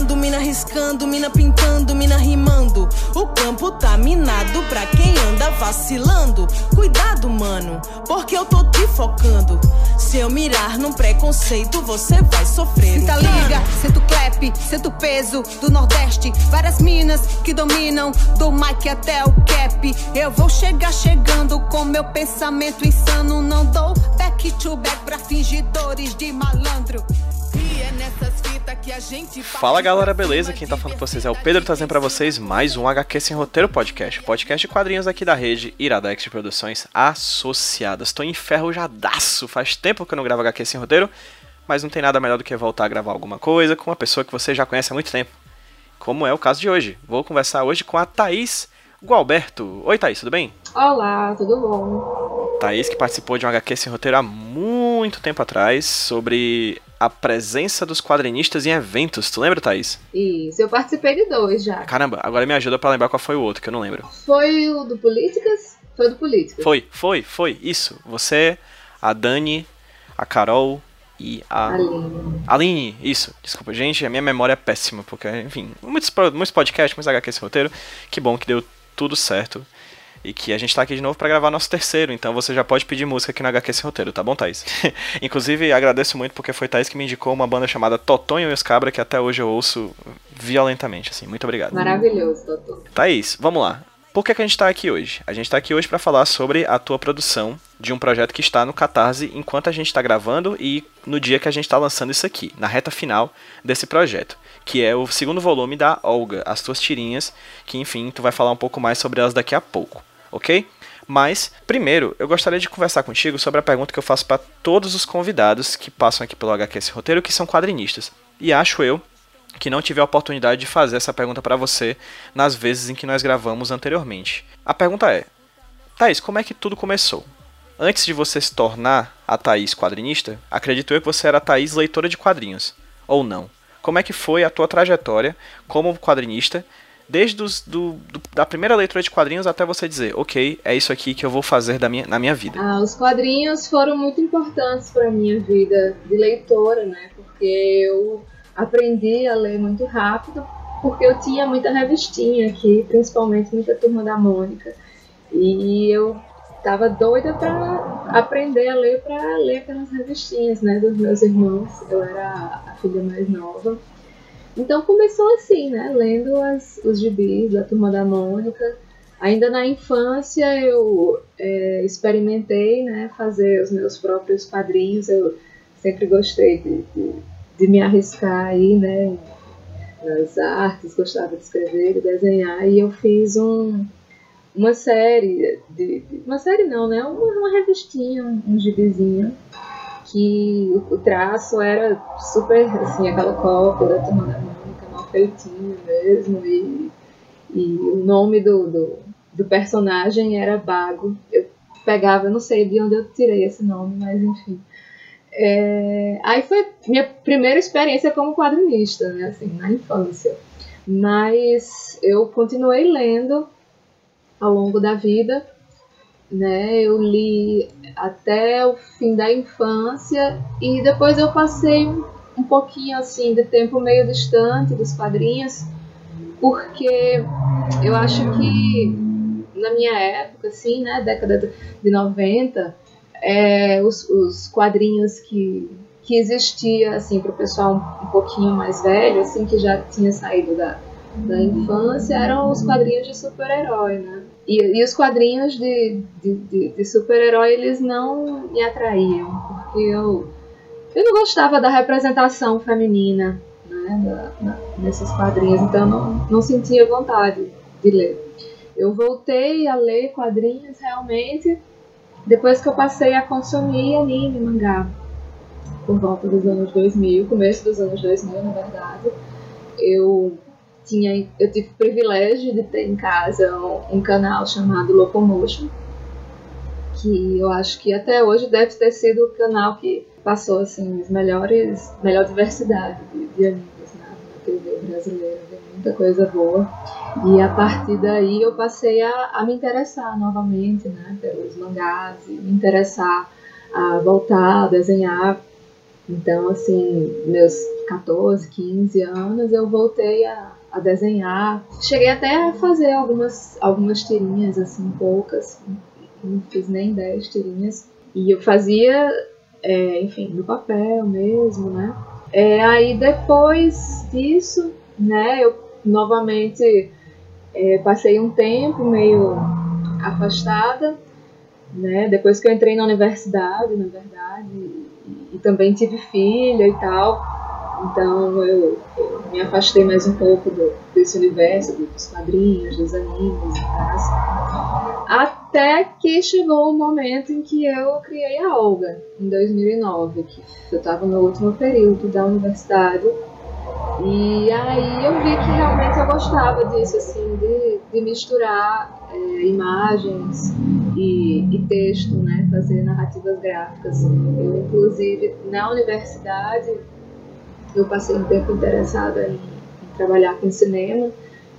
Mina girando, mina riscando, mina pintando, mina rimando. O campo tá minado pra quem anda vacilando. Cuidado, mano, porque eu tô te focando. Se eu mirar num preconceito, você vai sofrer. Sinta liga, sinto clap, sinto peso do Nordeste. Várias minas que dominam, do mic até o cap. Eu vou chegar chegando com meu pensamento insano. Não dou back to back pra fingidores de malandro. Fala galera, beleza? Quem tá falando com vocês é o Pedro trazendo pra vocês mais um HQ Sem Roteiro Podcast, podcast de quadrinhos aqui da rede Iradex de Produções Associadas. Tô enferrujadaço, faz tempo que eu não gravo HQ Sem Roteiro, mas não tem nada melhor do que voltar a gravar alguma coisa com uma pessoa que você já conhece há muito tempo, como é o caso de hoje. Vou conversar hoje com a Thaís Gualberto. Oi Thaís, tudo bem? Olá, tudo bom? Thaís que participou de um HQ Sem Roteiro há muito tempo atrás sobre a presença dos quadrinistas em eventos. Tu lembra, Thaís? Isso, eu participei de dois já. Caramba, agora me ajuda pra lembrar qual foi o outro, que eu não lembro. Foi o do Políticas? Foi o do Políticas. Foi, foi, foi, isso. Você, a Dani, a Carol e a. Aline. Aline, isso. Desculpa, gente, a minha memória é péssima, porque, enfim, muitos, muitos podcasts, muitos HQ esse roteiro. Que bom que deu tudo certo. E que a gente tá aqui de novo pra gravar nosso terceiro, então você já pode pedir música aqui no HQ esse roteiro, tá bom, Thaís? Inclusive, agradeço muito porque foi Thaís que me indicou uma banda chamada Totonho e os Cabra, que até hoje eu ouço violentamente, assim. Muito obrigado. Maravilhoso, doutor. Thaís, vamos lá. Por que, que a gente está aqui hoje? A gente está aqui hoje para falar sobre a tua produção de um projeto que está no Catarse enquanto a gente está gravando e no dia que a gente está lançando isso aqui, na reta final desse projeto, que é o segundo volume da Olga, as tuas tirinhas, que enfim, tu vai falar um pouco mais sobre elas daqui a pouco, ok? Mas, primeiro, eu gostaria de conversar contigo sobre a pergunta que eu faço para todos os convidados que passam aqui pelo HQ esse roteiro, que são quadrinistas. E acho eu que não tive a oportunidade de fazer essa pergunta para você nas vezes em que nós gravamos anteriormente. A pergunta é: Thaís, como é que tudo começou? Antes de você se tornar a Thaís quadrinista, acredito eu que você era a Thaís leitora de quadrinhos. Ou não? Como é que foi a tua trajetória como quadrinista, desde os, do, do- da primeira leitura de quadrinhos até você dizer, ok, é isso aqui que eu vou fazer da minha, na minha vida? Ah, os quadrinhos foram muito importantes para minha vida de leitora, né? Porque eu aprendi a ler muito rápido, porque eu tinha muita revistinha aqui, principalmente muita turma da Mônica. E eu tava doida para aprender a ler para ler aquelas revistinhas, né, dos meus irmãos. Eu era a filha mais nova. Então começou assim, né, lendo as, os gibis da turma da Mônica. Ainda na infância eu é, experimentei, né, fazer os meus próprios quadrinhos. Eu sempre gostei de, de, de me arriscar aí, né, nas artes, gostava de escrever e desenhar. E eu fiz um, uma série, de, de- uma série não, né, uma, uma revistinha, um gibizinho, que o, traço era super, assim, aquela cópia da Turma da feitinho mesmo, e, e o nome do, do, do personagem era Bago. Eu pegava, eu não sei de onde eu tirei esse nome, mas enfim. É, aí foi minha primeira experiência como quadrinista, né, assim, na infância. Mas eu continuei lendo ao longo da vida, né? Eu li até o fim da infância e depois eu passei um, um pouquinho assim de tempo meio distante dos quadrinhos, porque eu acho que na minha época, assim, né, década de- de 90, é, os, os quadrinhos que, que existia assim para o pessoal um, pouquinho mais velho, assim, que já tinha saído da, da infância, eram os quadrinhos de super-herói, né? E, e os quadrinhos de, de, de, de super-herói, eles não me atraíam, porque eu, gostava da representação feminina né, da- da- nesses quadrinhos, então não, não sentia vontade de ler. Eu voltei a ler quadrinhos realmente depois que eu passei a consumir anime, mangá, por volta dos anos 2000, começo dos anos 2000, na verdade. Eu tinha, eu tive o privilégio de ter em casa um, um canal chamado Locomotion, que eu acho que até hoje deve ter sido o canal que passou assim as melhores, melhor diversidade de, de animes na, na TV brasileira, muita coisa boa. E a partir daí eu passei a, a me interessar novamente, né, pelos mangás me interessar a voltar a desenhar Então, assim, meus 14, 15 anos, eu voltei a, a desenhar. Cheguei até a fazer algumas, algumas tirinhas, assim, poucas. Não fiz nem 10 tirinhas. E eu fazia, é, enfim, no papel mesmo, né? É, aí depois disso, né, eu novamente é, passei um tempo meio afastada, né? Depois que eu entrei na universidade, na verdade, e, e também tive filha e tal, então eu, eu, me afastei mais um pouco do, desse universo, dos quadrinhos, dos animes e tal. Até que chegou o momento em que eu criei a Olga, em 2009, que eu estava no último período da universidade e aí eu vi que realmente eu gostava disso, assim, de, de misturar é, imagens e, e, texto, né? Fazer narrativas gráficas. Eu, inclusive, na universidade, eu passei um tempo interessada em, em trabalhar com cinema,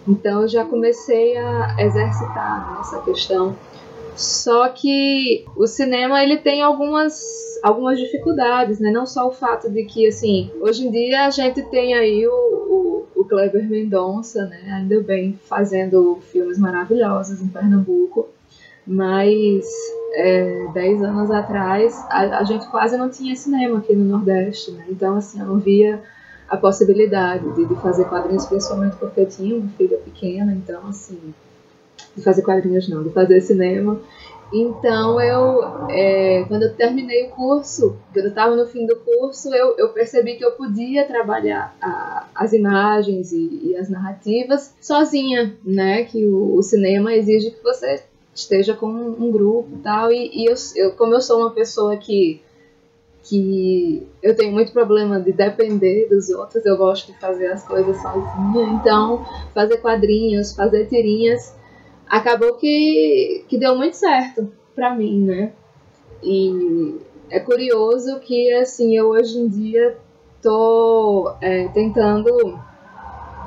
então eu já comecei a exercitar né, essa questão. Só que o cinema ele tem algumas algumas dificuldades, né? Não só o fato de que, assim, hoje em dia a gente tem aí o, o, o Kleber Mendonça, né? Ainda bem, fazendo filmes maravilhosos em Pernambuco, mas é, dez anos atrás a, a, gente quase não tinha cinema aqui no Nordeste, né? Então, assim, eu não via a possibilidade de, de fazer quadrinhos, principalmente porque eu tinha uma filha pequena, então, assim, de fazer quadrinhos não, de fazer cinema. Então eu, é, quando eu terminei o curso, quando eu estava no fim do curso, eu, eu, percebi que eu podia trabalhar a, as imagens e, e, as narrativas sozinha, né? Que o, o, cinema exige que você esteja com um, grupo tal. E, e eu, eu, como eu sou uma pessoa que que eu tenho muito problema de depender dos outros, eu gosto de fazer as coisas sozinha, então fazer quadrinhos, fazer tirinhas acabou que, que deu muito certo para mim, né? E é curioso que, assim, eu hoje em dia tô é, tentando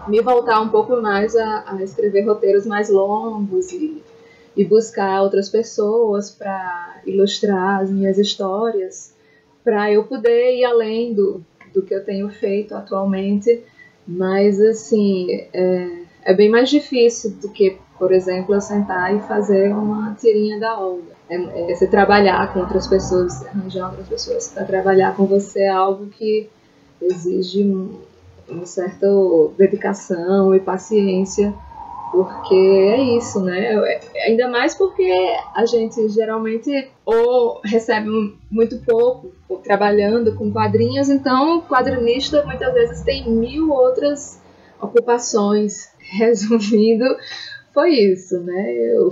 me voltar um pouco mais a, a escrever roteiros mais longos e, e buscar outras pessoas para ilustrar as minhas histórias, para eu poder ir além do, do que eu tenho feito atualmente. Mas, assim, é, é bem mais difícil do que por exemplo, eu sentar e fazer uma tirinha da Olga. É, é você trabalhar com outras pessoas, arranjar outras pessoas para trabalhar com você é algo que exige um, uma certa dedicação e paciência, porque é isso, né? É, ainda mais porque a gente geralmente ou recebe muito pouco trabalhando com quadrinhos, então o quadrinista muitas vezes tem mil outras ocupações. Resumindo, foi isso, né?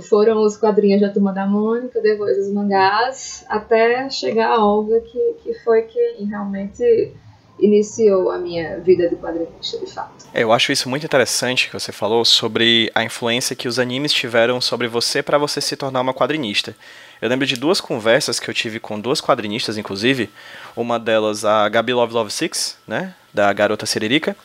Foram os quadrinhos da Turma da Mônica, depois os mangás, até chegar a Olga, que, que foi quem realmente iniciou a minha vida de quadrinista, de fato. É, eu acho isso muito interessante que você falou sobre a influência que os animes tiveram sobre você para você se tornar uma quadrinista. Eu lembro de duas conversas que eu tive com duas quadrinistas, inclusive. Uma delas, a Gabi Love Love Six, né? Da Garota Siririca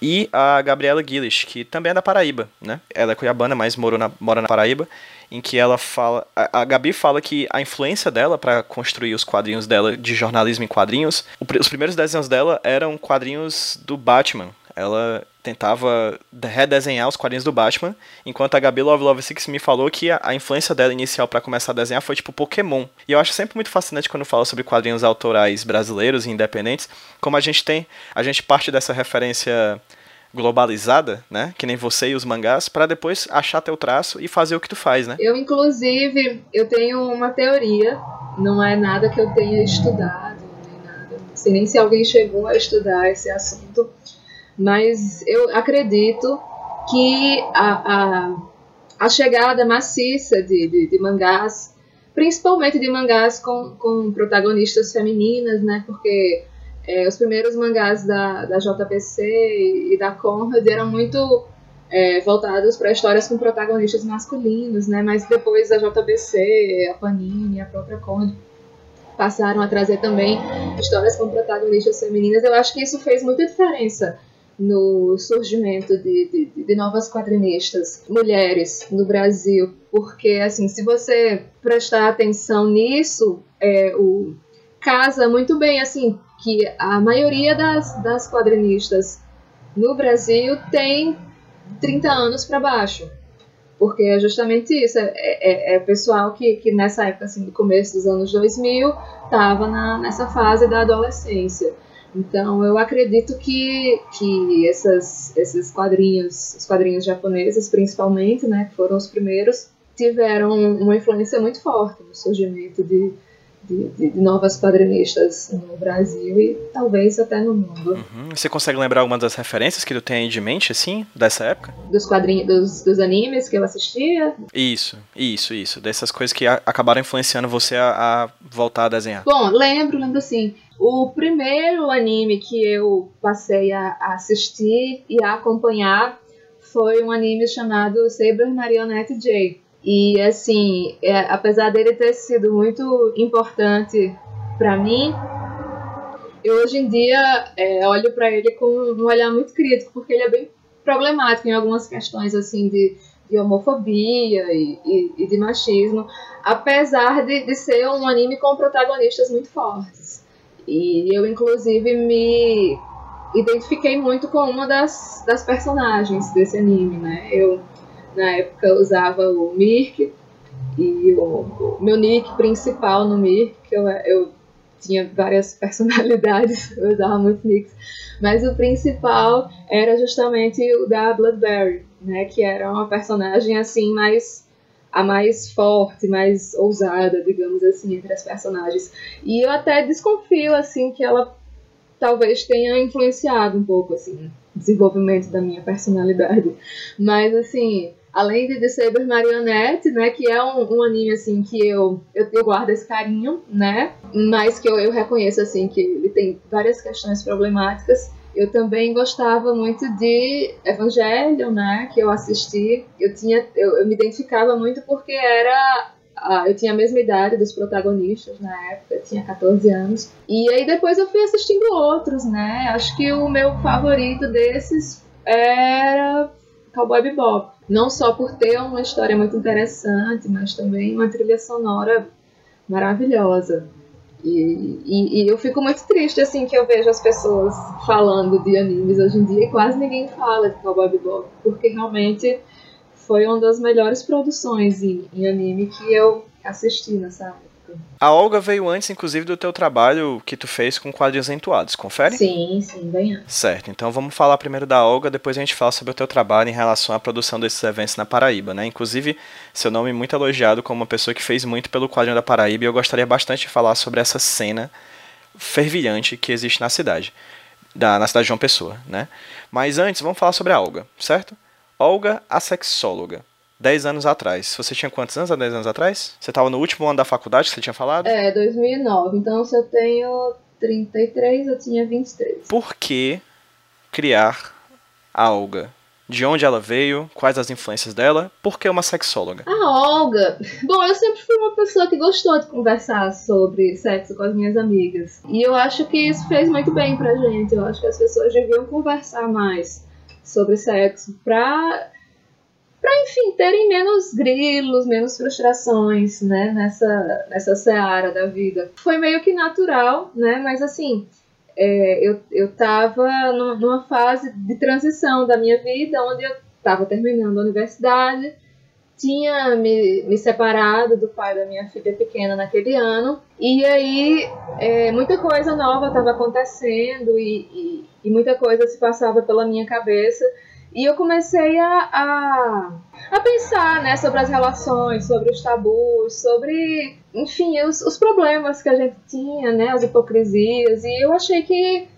e a Gabriela Guilherme, que também é da Paraíba, né? Ela é cuiabana, mas mora na, mora na Paraíba, em que ela fala, a, a Gabi fala que a influência dela para construir os quadrinhos dela de jornalismo em quadrinhos, o, os primeiros desenhos dela eram quadrinhos do Batman. Ela tentava redesenhar os quadrinhos do Batman, enquanto a Gabi Love Love Six me falou que a, a influência dela inicial para começar a desenhar foi tipo Pokémon. E eu acho sempre muito fascinante quando fala sobre quadrinhos autorais brasileiros e independentes, como a gente tem, a gente parte dessa referência globalizada, né? Que nem você e os mangás, para depois achar teu traço e fazer o que tu faz, né? Eu, inclusive, eu tenho uma teoria, não é nada que eu tenha estudado, nem nada. Não sei nem se alguém chegou a estudar esse assunto, mas eu acredito que a, a, a chegada maciça de, de, de, mangás, principalmente de mangás com, com protagonistas femininas, né? Porque é, os primeiros mangás da, da JBC e, e da Conrad eram muito é, voltados para histórias com protagonistas masculinos, né? Mas depois a JBC, a Panini, a própria Conrad passaram a trazer também histórias com protagonistas femininas. Eu acho que isso fez muita diferença no surgimento de, de, de, novas quadrinistas mulheres no Brasil, porque assim, se você prestar atenção nisso, é, o casa muito bem assim que a maioria das, das quadrinistas no Brasil tem 30 anos para baixo. Porque é justamente isso, é, é, é pessoal que, que nessa época, assim, do começo dos anos 2000, estava nessa fase da adolescência. Então eu acredito que, que essas, esses quadrinhos, os quadrinhos japoneses principalmente, né, que foram os primeiros, tiveram uma influência muito forte no surgimento de, de, de, novas quadrinistas no Brasil e talvez até no mundo. Uhum. Você consegue lembrar alguma das referências que tu tem aí de mente, assim, dessa época? Dos quadrinhos, dos, dos animes que eu assistia? Isso, isso, isso. Dessas coisas que a, acabaram influenciando você a, a, voltar a desenhar. Bom, lembro, lembro sim. O primeiro anime que eu passei a, assistir e a acompanhar foi um anime chamado Saber Marionette J e assim, é, apesar dele ter sido muito importante para mim, eu hoje em dia é, olho para ele com um olhar muito crítico, porque ele é bem problemático em algumas questões assim de, de homofobia e, e, e, de machismo, apesar de, de ser um anime com protagonistas muito fortes. E eu, inclusive, me identifiquei muito com uma das, das personagens desse anime, né? Eu na época usava o Mirk e o, o meu nick principal no Mirk, eu, eu tinha várias personalidades, eu usava muitos nicks, mas o principal era justamente o da Bloodberry, né, que era uma personagem assim mais a mais forte, mais ousada, digamos assim, entre as personagens. E eu até desconfio assim que ela talvez tenha influenciado um pouco assim o desenvolvimento da minha personalidade. Mas assim, além de Saber Marionette, né, que é um, um anime assim que eu, eu, eu guardo esse carinho, né, mas que eu, eu reconheço assim que ele tem várias questões problemáticas. Eu também gostava muito de Evangelion, né, que eu assisti. Eu tinha, eu, eu me identificava muito porque era ah, eu tinha a mesma idade dos protagonistas na época, eu tinha 14 anos. E aí depois eu fui assistindo outros, né? Acho que o meu favorito desses era Cowboy Bebop. Não só por ter uma história muito interessante, mas também uma trilha sonora maravilhosa. E, e, e, eu fico muito triste assim que eu vejo as pessoas falando de animes hoje em dia e quase ninguém fala de Cowboy Bebop, porque realmente foi uma das melhores produções em, em anime que eu assisti nessa época. A Olga veio antes, inclusive, do teu trabalho que tu fez com quadrinhos entoados, confere? Sim, sim, bem antes. Certo, então vamos falar primeiro da Olga, depois a gente fala sobre o teu trabalho em relação à produção desses eventos na Paraíba, né? Inclusive, seu nome é muito elogiado como uma pessoa que fez muito pelo quadrinho da Paraíba e eu gostaria bastante de falar sobre essa cena fervilhante que existe na cidade, da, na cidade de João Pessoa, né? Mas antes, vamos falar sobre a Olga, certo? Olga, a sexóloga. 10 anos atrás. Você tinha quantos anos há 10 anos atrás? Você estava no último ano da faculdade que você tinha falado? É, 2009. Então, se eu tenho 33, eu tinha 23. Por que criar a Olga? De onde ela veio? Quais as influências dela? Por que uma sexóloga? A Olga. Bom, eu sempre fui uma pessoa que gostou de conversar sobre sexo com as minhas amigas. E eu acho que isso fez muito bem pra gente. Eu acho que as pessoas deviam conversar mais sobre sexo pra para enfim terem menos grilos, menos frustrações, né, nessa nessa seara da vida. Foi meio que natural, né, mas assim é, eu eu estava numa fase de transição da minha vida, onde eu estava terminando a universidade, tinha me, me separado do pai da minha filha pequena naquele ano, e aí é, muita coisa nova estava acontecendo e, e, e muita coisa se passava pela minha cabeça e eu comecei a, a, a, pensar né, sobre as relações, sobre os tabus, sobre, enfim, os, os problemas que a gente tinha, né, as hipocrisias. E eu achei que,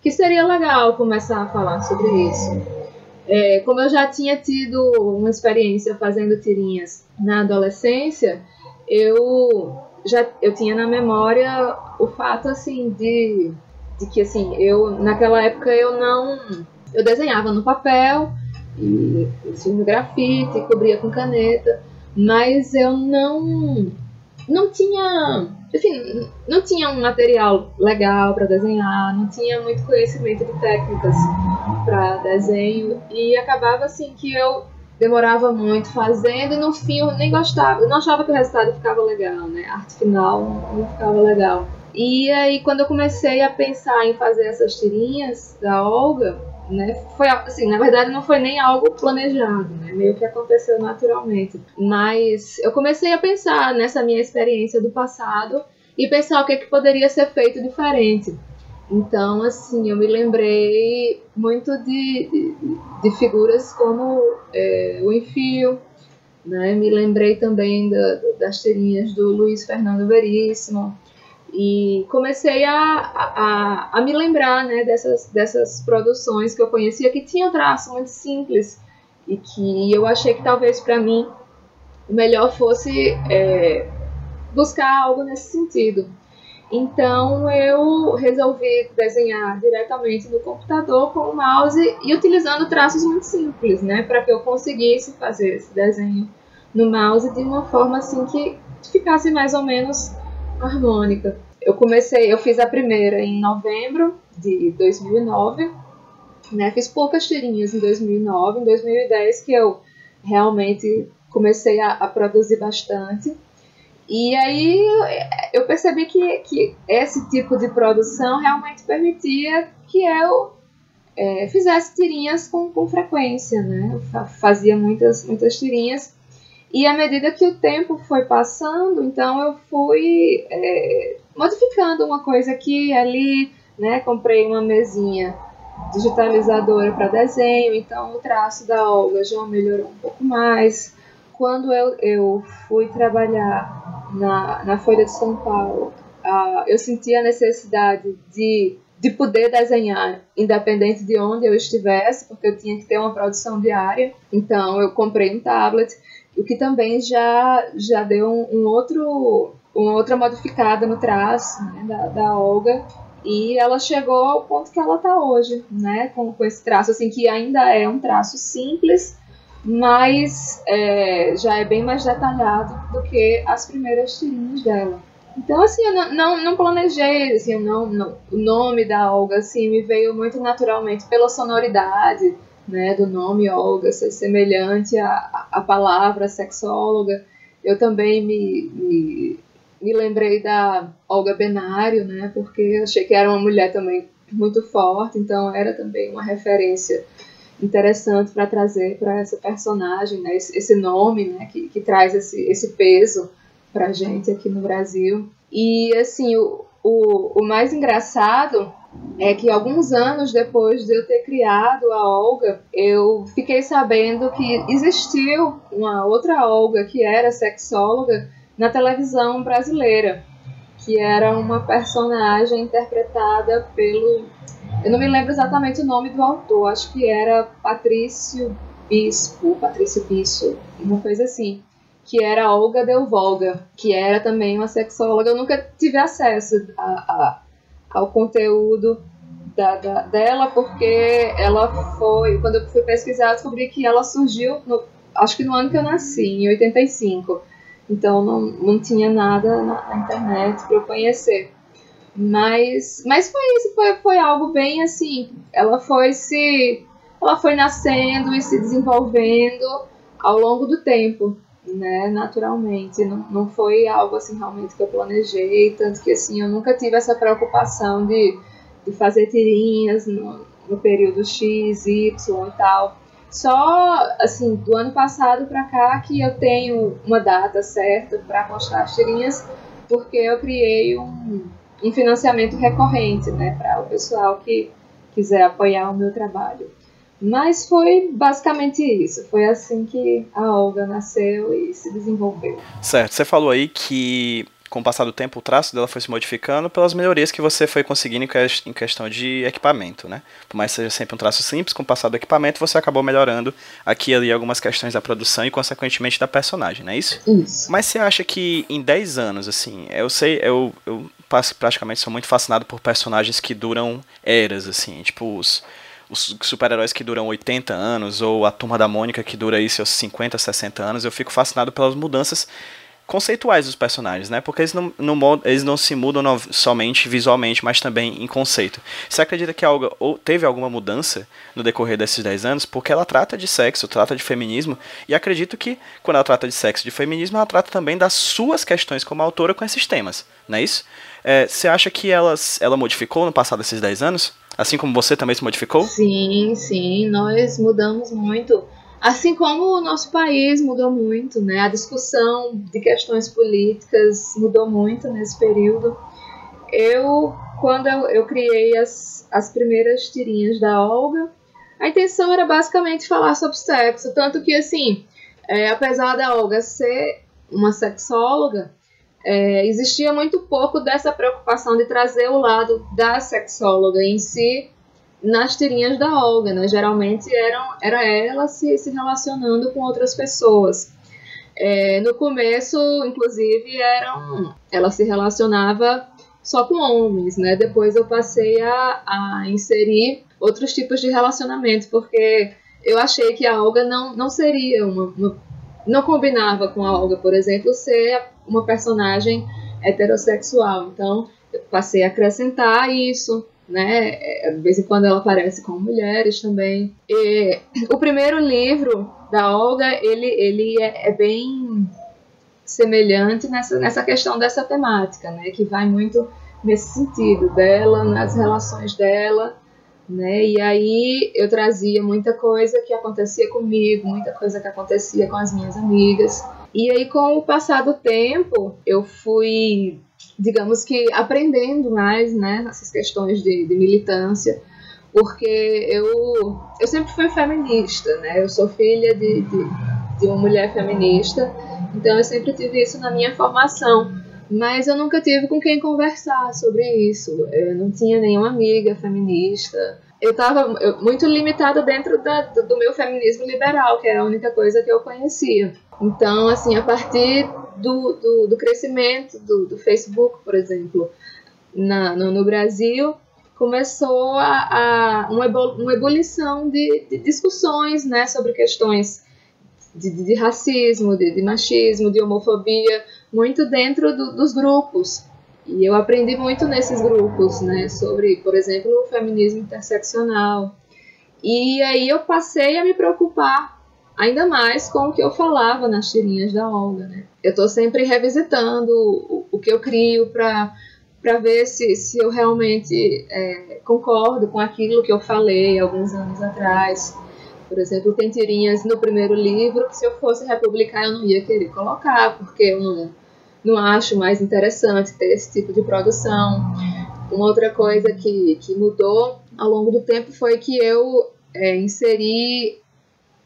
que seria legal começar a falar sobre isso. É, como eu já tinha tido uma experiência fazendo tirinhas na adolescência, eu já eu tinha na memória o fato assim de, de que assim eu naquela época eu não eu desenhava no papel, e fiz grafite, cobria com caneta, mas eu não não tinha, enfim, não tinha um material legal para desenhar, não tinha muito conhecimento de técnicas para desenho e acabava assim que eu demorava muito fazendo e no fim eu nem gostava, eu não achava que o resultado ficava legal, né? A arte final não ficava legal. E aí, quando eu comecei a pensar em fazer essas tirinhas da Olga, né, foi assim, na verdade não foi nem algo planejado, né, meio que aconteceu naturalmente. Mas eu comecei a pensar nessa minha experiência do passado e pensar o que, é que poderia ser feito diferente. Então, assim, eu me lembrei muito de, de, de figuras como é, o Enfio, né? me lembrei também da, das tirinhas do Luiz Fernando Veríssimo, e comecei a, a, a me lembrar né, dessas, dessas produções que eu conhecia que tinham traço muito simples e que eu achei que talvez para mim o melhor fosse é, buscar algo nesse sentido. Então eu resolvi desenhar diretamente no computador com o mouse e utilizando traços muito simples, né, para que eu conseguisse fazer esse desenho no mouse de uma forma assim que ficasse mais ou menos harmônica. Eu comecei, eu fiz a primeira em novembro de 2009, né? Fiz poucas tirinhas em 2009, em 2010 que eu realmente comecei a, a produzir bastante. E aí eu percebi que, que esse tipo de produção realmente permitia que eu é, fizesse tirinhas com, com frequência, né? Eu fazia muitas, muitas tirinhas e à medida que o tempo foi passando, então eu fui é, modificando uma coisa aqui ali, né? Comprei uma mesinha digitalizadora para desenho, então o traço da Olga já melhorou um pouco mais. Quando eu, eu fui trabalhar na, na Folha de São Paulo, uh, eu senti a necessidade de, de poder desenhar independente de onde eu estivesse, porque eu tinha que ter uma produção diária. Então eu comprei um tablet o que também já, já deu um, um outro, uma outra modificada no traço né, da, da Olga. E ela chegou ao ponto que ela está hoje, né? Com, com esse traço, assim, que ainda é um traço simples, mas é, já é bem mais detalhado do que as primeiras tirinhas dela. Então, assim, eu não, não, não planejei, assim, não, não, o nome da Olga, assim, me veio muito naturalmente pela sonoridade, né, do nome Olga ser semelhante à, à palavra sexóloga. Eu também me, me, me lembrei da Olga Benário, né, porque achei que era uma mulher também muito forte, então era também uma referência interessante para trazer para essa personagem, né, esse, esse nome né, que, que traz esse, esse peso para a gente aqui no Brasil. E assim, o, o, o mais engraçado é que alguns anos depois de eu ter criado a Olga, eu fiquei sabendo que existiu uma outra Olga que era sexóloga na televisão brasileira, que era uma personagem interpretada pelo. Eu não me lembro exatamente o nome do autor, acho que era Patrício Bispo, Patrício Bispo, uma coisa assim que era Olga Del Volga, que era também uma sexóloga. Eu nunca tive acesso a, a, ao conteúdo da, da, dela, porque ela foi, quando eu fui pesquisar, descobri que ela surgiu, no, acho que no ano que eu nasci, em 85. Então não, não tinha nada na, internet para eu conhecer. Mas, mas foi isso, foi, foi algo bem assim. Ela foi se. Ela foi nascendo e se desenvolvendo ao longo do tempo né, naturalmente. Não, não foi algo assim realmente que eu planejei, tanto que assim, eu nunca tive essa preocupação de, de fazer tirinhas no, no período X, Y e tal. Só assim, do ano passado para cá que eu tenho uma data certa para postar as tirinhas, porque eu criei um, um financiamento recorrente, né, para o pessoal que quiser apoiar o meu trabalho. Mas foi basicamente isso. Foi assim que a Olga nasceu e se desenvolveu. Certo. Você falou aí que com o passar do tempo o traço dela foi se modificando pelas melhorias que você foi conseguindo em questão de equipamento, né? Por mais que seja sempre um traço simples, com o passar do equipamento você acabou melhorando aqui e ali algumas questões da produção e consequentemente da personagem, não é isso? Isso. Mas você acha que em 10 anos, assim, eu sei, eu, eu praticamente sou muito fascinado por personagens que duram eras, assim, tipo os os super-heróis que duram 80 anos, ou a Turma da Mônica que dura aí seus 50, 60 anos, eu fico fascinado pelas mudanças conceituais dos personagens, né? Porque eles não, não, eles não se mudam no, somente visualmente, mas também em conceito. Você acredita que algo, ou teve alguma mudança no decorrer desses 10 anos? Porque ela trata de sexo, trata de feminismo, e acredito que quando ela trata de sexo e de feminismo, ela trata também das suas questões como autora com esses temas, não é isso? É, você acha que elas, ela modificou no passado desses 10 anos? Assim como você também se modificou? Sim, sim, nós mudamos muito. Assim como o nosso país mudou muito, né? A discussão de questões políticas mudou muito nesse período. Eu, quando eu, eu criei as, as primeiras tirinhas da Olga, a intenção era basicamente falar sobre sexo. Tanto que, assim, é, apesar da Olga ser uma sexóloga, é, existia muito pouco dessa preocupação de trazer o lado da sexóloga em si nas tirinhas da Olga, né? Geralmente eram, era ela se, se relacionando com outras pessoas. É, no começo, inclusive, eram, ela se relacionava só com homens, né? Depois eu passei a, a inserir outros tipos de relacionamento, porque eu achei que a Olga não, não seria uma, uma não combinava com a Olga, por exemplo, ser uma personagem heterossexual. Então, passei a acrescentar isso, né? É, de vez em quando ela aparece com mulheres também. E, o primeiro livro da Olga, ele, ele é, é, bem semelhante nessa, nessa questão dessa temática, né? Que vai muito nesse sentido dela, nas relações dela, né? E aí eu trazia muita coisa que acontecia comigo, muita coisa que acontecia com as minhas amigas. E aí com o passar do tempo, eu fui, digamos que aprendendo mais, né, essas questões de, de militância, porque eu eu sempre fui feminista, né? Eu sou filha de, de, de uma mulher feminista, então eu sempre tive isso na minha formação mas eu nunca tive com quem conversar sobre isso. Eu não tinha nenhuma amiga feminista. Eu estava muito limitada dentro da, do meu feminismo liberal, que era a única coisa que eu conhecia. Então, assim, a partir do, do, do crescimento do, do, Facebook, por exemplo, na, no, no Brasil, começou a, a uma, uma ebulição de, de, discussões né, sobre questões de, de racismo, de, de machismo, de homofobia, muito dentro do, dos grupos. E eu aprendi muito nesses grupos, né, sobre, por exemplo, o feminismo interseccional. E aí eu passei a me preocupar ainda mais com o que eu falava nas tirinhas da Olga, né? Eu estou sempre revisitando o, o, que eu crio para para ver se, se eu realmente é, concordo com aquilo que eu falei alguns anos atrás. Por exemplo, tem tirinhas no primeiro livro que se eu fosse republicar eu não ia querer colocar, porque eu não, não acho mais interessante ter esse tipo de produção. Uma outra coisa que, que mudou ao longo do tempo foi que eu é, inseri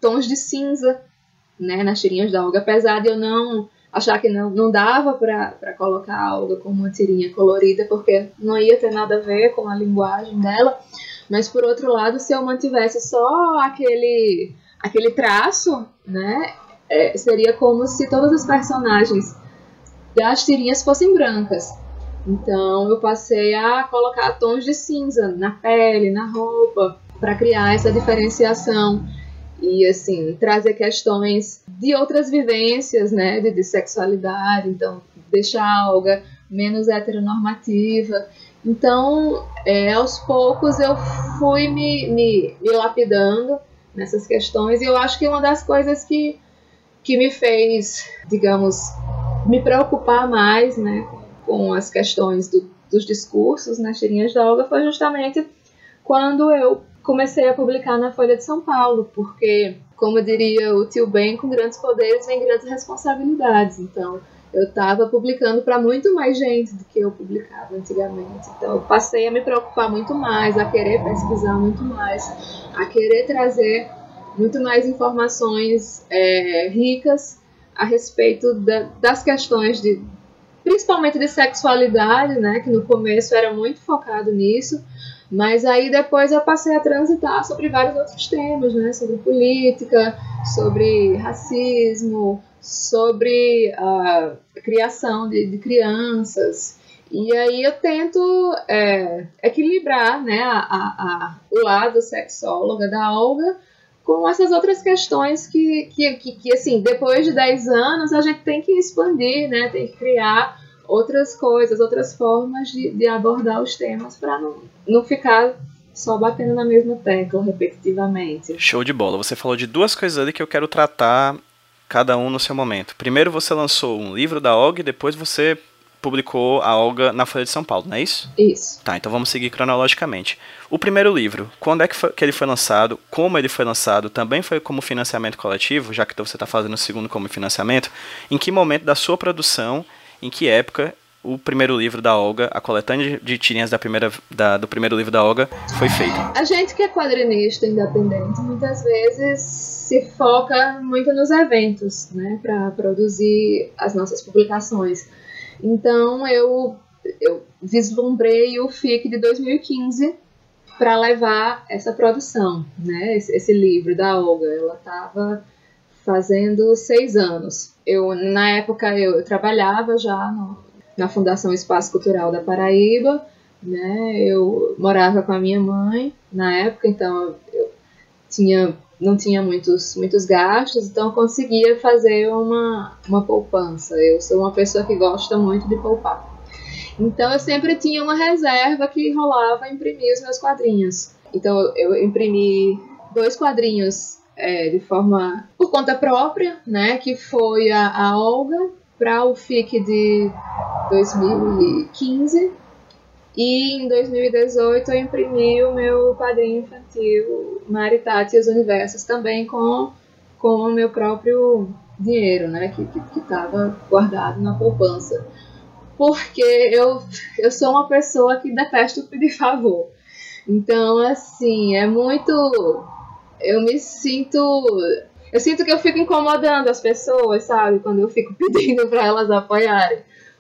tons de cinza né, nas tirinhas da Olga, apesar de eu não achar que não, não dava para colocar a Olga como uma tirinha colorida, porque não ia ter nada a ver com a linguagem dela. Mas por outro lado, se eu mantivesse só aquele, aquele traço, né, é, seria como se todas as personagens das tirinhas fossem brancas. Então eu passei a colocar tons de cinza na pele, na roupa, para criar essa diferenciação e assim trazer questões de outras vivências, né, de, de sexualidade, então deixar algo menos heteronormativa. Então, é, aos poucos eu fui me, me, me lapidando nessas questões e eu acho que uma das coisas que, que me fez, digamos, me preocupar mais né, com as questões do, dos discursos nas tirinhas da Olga foi justamente quando eu comecei a publicar na Folha de São Paulo, porque, como diria o tio Ben, com grandes poderes vem grandes responsabilidades. Então, eu estava publicando para muito mais gente do que eu publicava antigamente. Então, eu passei a me preocupar muito mais, a querer pesquisar muito mais, a querer trazer muito mais informações é, ricas a respeito da, das questões de principalmente de sexualidade, né, que no começo era muito focado nisso, mas aí depois eu passei a transitar sobre vários outros temas, né, sobre política, sobre racismo, sobre a criação de, de crianças. E aí eu tento é, equilibrar né, a, a, a, o lado sexóloga da Olga com essas outras questões que, que, que, que, assim, depois de 10 anos a gente tem que expandir, né? Tem que criar outras coisas, outras formas de, de abordar os temas para não, não ficar só batendo na mesma tecla repetitivamente. Show de bola. Você falou de duas coisas ali que eu quero tratar cada um no seu momento. Primeiro você lançou um livro da OG, depois você publicou a Olga na Folha de São Paulo, não é isso? Isso. Tá, então vamos seguir cronologicamente. O primeiro livro, quando é que, foi, que ele foi lançado? Como ele foi lançado? Também foi como financiamento coletivo, já que você está fazendo o segundo como financiamento. Em que momento da sua produção, em que época o primeiro livro da Olga, a coletânea de tirinhas da primeira, da, do primeiro livro da Olga, foi feito? A gente que é quadrinista independente, muitas vezes se foca muito nos eventos, né, para produzir as nossas publicações. Então eu, eu vislumbrei o FIC de 2015 para levar essa produção, né? Esse, esse, livro da Olga. Ela estava fazendo seis anos. Eu na época eu, eu trabalhava já no, na Fundação Espaço Cultural da Paraíba, né? Eu morava com a minha mãe na época, então eu tinha não tinha muitos, muitos gastos, então conseguia fazer uma, uma poupança. Eu sou uma pessoa que gosta muito de poupar. Então eu sempre tinha uma reserva que rolava imprimir os meus quadrinhos. Então eu imprimi dois quadrinhos é, de forma por conta própria, né, que foi a, a Olga para o FIC de 2015 e em 2018 eu imprimi o meu quadrinho infantil Maritati e os Universos também com, com o meu próprio dinheiro, né, que estava guardado na poupança. Porque eu, eu sou uma pessoa que detesta pedir favor. Então, assim, é muito. Eu me sinto. Eu sinto que eu fico incomodando as pessoas, sabe? Quando eu fico pedindo para elas apoiarem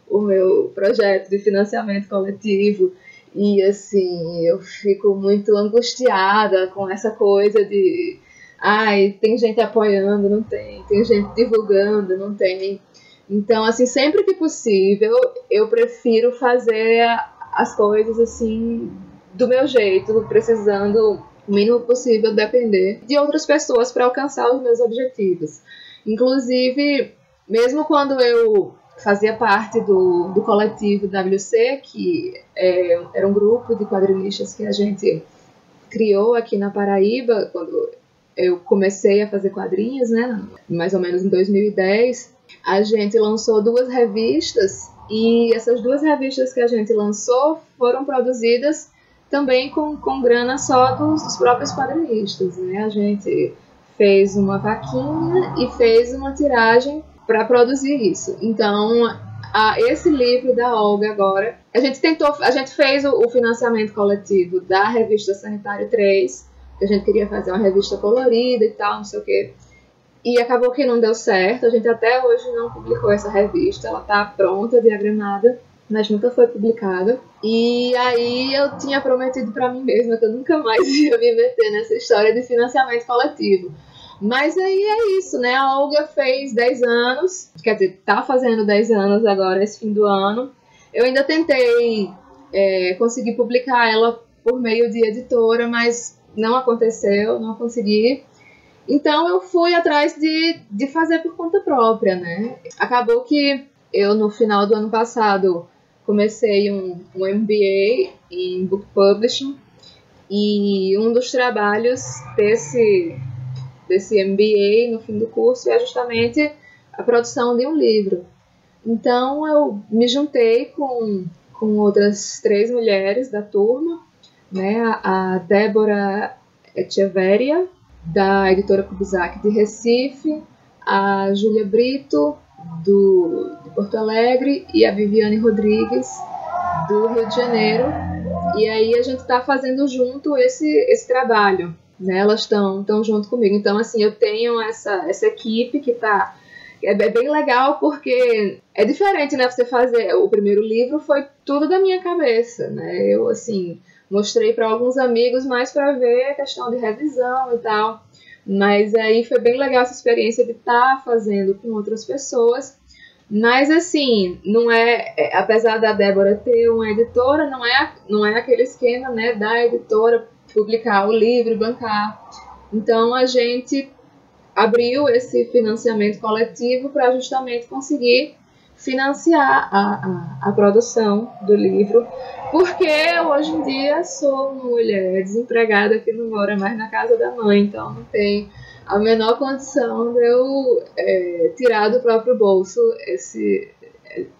o meu projeto de financiamento coletivo. E assim, eu fico muito angustiada com essa coisa de ai, tem gente apoiando, não tem, tem gente divulgando, não tem. Então, assim, sempre que possível, eu prefiro fazer as coisas assim do meu jeito, precisando o mínimo possível depender de outras pessoas para alcançar os meus objetivos. Inclusive, mesmo quando eu fazia parte do, do coletivo WC, que é, era um grupo de quadrinistas que a gente criou aqui na Paraíba, quando eu comecei a fazer quadrinhos, né, mais ou menos em 2010. A gente lançou duas revistas e essas duas revistas que a gente lançou foram produzidas também com, com grana só dos, dos próprios quadrinistas, né? A gente fez uma vaquinha e fez uma tiragem para produzir isso. Então, a, esse livro da Olga agora, a gente tentou, a gente fez o, o, financiamento coletivo da revista Sanitário 3, que a gente queria fazer uma revista colorida e tal, não sei o quê. E acabou que não deu certo, a gente até hoje não publicou essa revista, ela está pronta, diagramada, mas nunca foi publicada. E aí eu tinha prometido para mim mesma que eu nunca mais ia me meter nessa história de financiamento coletivo. Mas aí é isso, né? A Olga fez 10 anos, quer dizer, tá fazendo 10 anos agora, esse fim do ano. Eu ainda tentei é, conseguir publicar ela por meio de editora, mas não aconteceu, não consegui. Então eu fui atrás de, de fazer por conta própria, né? Acabou que eu, no final do ano passado, comecei um, um MBA em Book Publishing e um dos trabalhos desse desse MBA no fim do curso é justamente a produção de um livro. Então eu me juntei com, com outras três mulheres da turma, né, a Débora Echeverria, da editora Cubizac de Recife, a Júlia Brito, do, Porto Alegre, e a Viviane Rodrigues, do Rio de Janeiro. E aí a gente está fazendo junto esse, esse trabalho né? Elas estão estão junto comigo. Então, assim, eu tenho essa, essa equipe que está é bem legal porque é diferente, né? Você fazer o primeiro livro foi tudo da minha cabeça, né? Eu assim mostrei para alguns amigos mais para ver a questão de revisão e tal. Mas aí foi bem legal essa experiência de estar tá fazendo com outras pessoas. Mas assim, não é, é, apesar da Débora ter uma editora, não é não é aquele esquema, né, da editora publicar o livro, bancar. Então a gente abriu esse financiamento coletivo para justamente conseguir financiar a, a, a, produção do livro, porque hoje em dia sou uma mulher desempregada que não mora mais na casa da mãe, então não tem a menor condição de eu é, tirar do próprio bolso esse,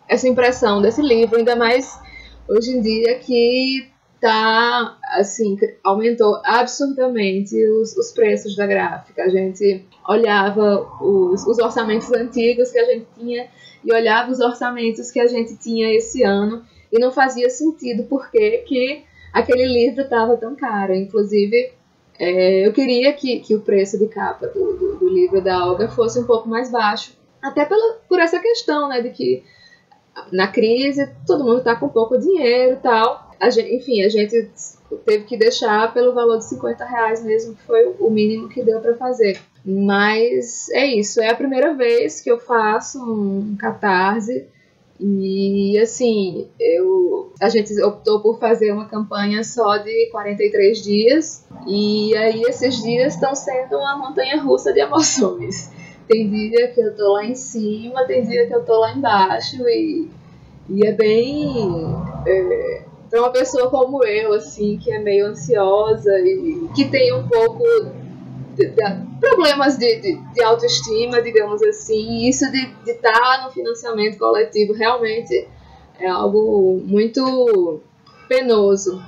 essa impressão desse livro, ainda mais hoje em dia que tá assim aumentou absurdamente os, os preços da gráfica. A gente olhava os, os orçamentos antigos que a gente tinha e olhava os orçamentos que a gente tinha esse ano e não fazia sentido porque que aquele livro estava tão caro. Inclusive, é, eu queria que, que o preço de capa do, do, do, livro da Olga fosse um pouco mais baixo. Até pela, por essa questão, né, de que na crise todo mundo está com pouco dinheiro e tal. A gente, enfim, a gente teve que deixar pelo valor de 50 reais mesmo, que foi o mínimo que deu para fazer. Mas é isso, é a primeira vez que eu faço um catarse e assim, eu, a gente optou por fazer uma campanha só de 43 dias, e aí esses dias estão sendo uma montanha russa de emoções. Tem dia que eu tô lá em cima, tem dia que eu tô lá embaixo, e, e é bem. É, para uma pessoa como eu, assim, que é meio ansiosa e que tem um pouco de, de, problemas de, de, autoestima, digamos assim, e isso de estar tá no financiamento coletivo realmente é algo muito penoso.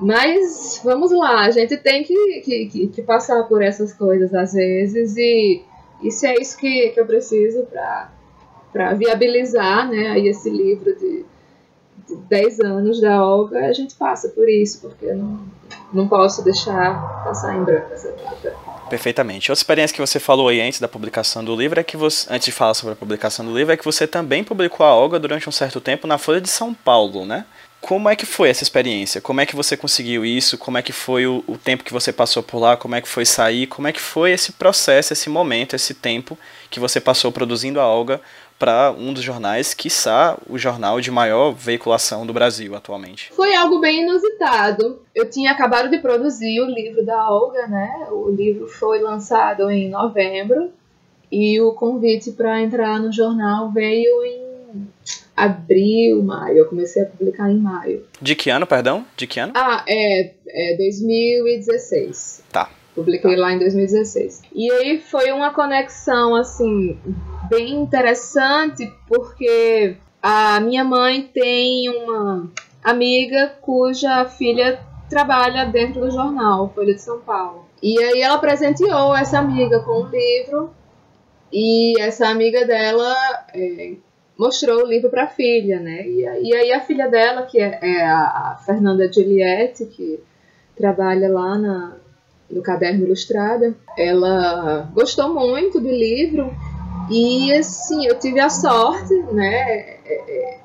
Mas vamos lá, a gente tem que, que, que passar por essas coisas às vezes, e, se é isso que, que eu preciso para viabilizar né, aí esse livro de, de 10 anos da Olga, a gente passa por isso, porque não, não posso deixar passar em branco essa data. Perfeitamente. Outra experiência que você falou aí antes da publicação do livro é que você, antes de falar sobre a publicação do livro, é que você também publicou a Olga durante um certo tempo na Folha de São Paulo, né? Como é que foi essa experiência? Como é que você conseguiu isso? Como é que foi o, o tempo que você passou por lá? Como é que foi sair? Como é que foi esse processo, esse momento, esse tempo que você passou produzindo a Olga para um dos jornais, quiçá o jornal de maior veiculação do Brasil atualmente. Foi algo bem inusitado. Eu tinha acabado de produzir o livro da Olga, né? O livro foi lançado em novembro e o convite para entrar no jornal veio em abril, maio. Eu comecei a publicar em maio. De que ano, perdão? De que ano? Ah, é, é 2016. Tá. Publiquei lá em 2016. E aí foi uma conexão, assim, bem interessante, porque a minha mãe tem uma amiga cuja filha trabalha dentro do jornal Folha de São Paulo. E aí ela presenteou essa amiga com um livro e essa amiga dela é, mostrou o livro para a filha, né? E, e, aí a filha dela, que é, é a Fernanda Giulietti, que trabalha lá na, no Caderno Ilustrada. Ela gostou muito do livro e, assim, eu tive a sorte, né, é,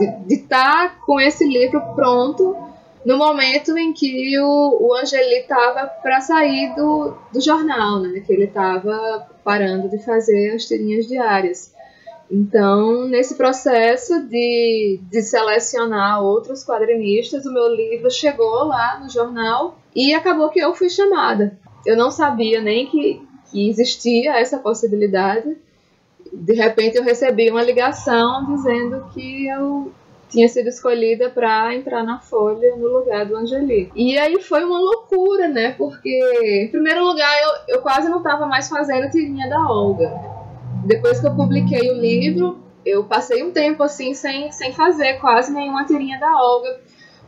é, de estar tá com esse livro pronto no momento em que o, o Angeli estava para sair do, do jornal, né, que ele estava parando de fazer as tirinhas diárias. Então, nesse processo de, de selecionar outros quadrinistas, o meu livro chegou lá no jornal e acabou que eu fui chamada. Eu não sabia nem que, que existia essa possibilidade. De repente eu recebi uma ligação dizendo que eu tinha sido escolhida para entrar na Folha no lugar do Angeli. E aí foi uma loucura, né? Porque, em primeiro lugar, eu, eu quase não estava mais fazendo tirinha da Olga. Depois que eu publiquei o livro, eu passei um tempo assim sem, sem fazer quase nenhuma tirinha da Olga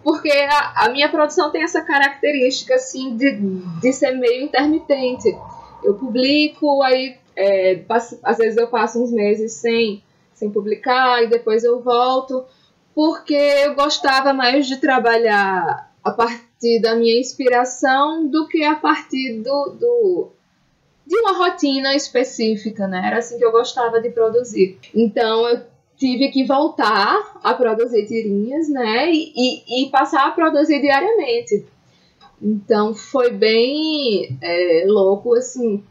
porque a, a, minha produção tem essa característica assim de, de ser meio intermitente. Eu publico, aí é, passo, às vezes eu passo uns meses sem, sem publicar e depois eu volto, porque eu gostava mais de trabalhar a partir da minha inspiração do que a partir do, do de uma rotina específica, né? Era assim que eu gostava de produzir. Então eu tive que voltar a produzir tirinhas, né? E, e, e passar a produzir diariamente. Então foi bem é, louco, assim,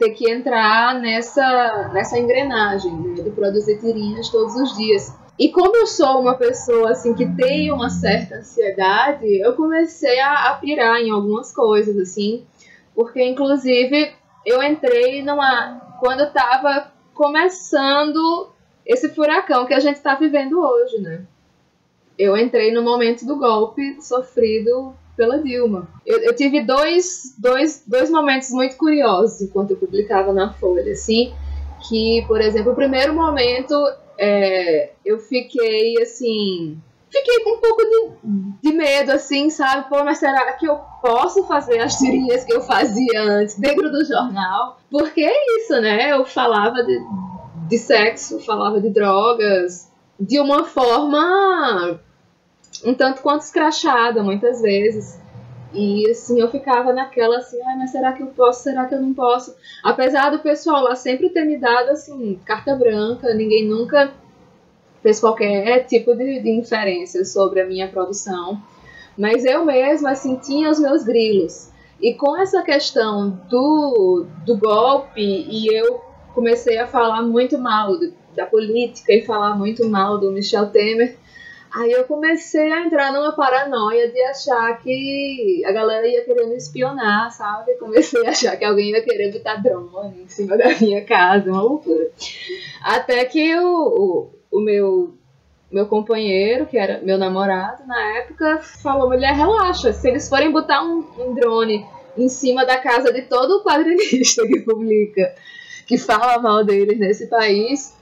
ter que entrar nessa, nessa engrenagem né, de produzir tirinhas todos os dias. E como eu sou uma pessoa assim que tem uma certa ansiedade, eu comecei a, a pirar em algumas coisas, assim, Porque, inclusive, eu entrei numa. Quando estava começando esse furacão que a gente está vivendo hoje, né? Eu entrei no momento do golpe sofrido pela Dilma. Eu, eu, tive dois, dois, dois momentos muito curiosos enquanto eu publicava na Folha, assim, que, por exemplo, o primeiro momento é, eu fiquei assim. Fiquei com um pouco de, de medo, assim, sabe? Pô, mas será que eu posso fazer as tirinhas que eu fazia antes dentro do jornal? Porque é isso, né? Eu falava de, de sexo, falava de drogas, de uma forma um tanto quanto escrachada, muitas vezes. E assim, eu ficava naquela assim, ai, mas será que eu posso? Será que eu não posso? Apesar do pessoal lá sempre ter me dado assim, carta branca, ninguém nunca fez qualquer tipo de, de inferência sobre a minha produção. Mas eu mesma assim tinha os meus grilos. E com essa questão do, do golpe, e eu comecei a falar muito mal da política e falar muito mal do Michel Temer, Aí eu comecei a entrar numa paranoia de achar que a galera ia querer me espionar, sabe? Comecei a achar que alguém ia querer botar drone em cima da minha casa, uma loucura. Até que o, o, o meu, meu companheiro, que era meu namorado na época, falou: mulher, relaxa, se eles forem botar um, um drone em cima da casa de todo o quadrinista que publica, que fala mal deles nesse país,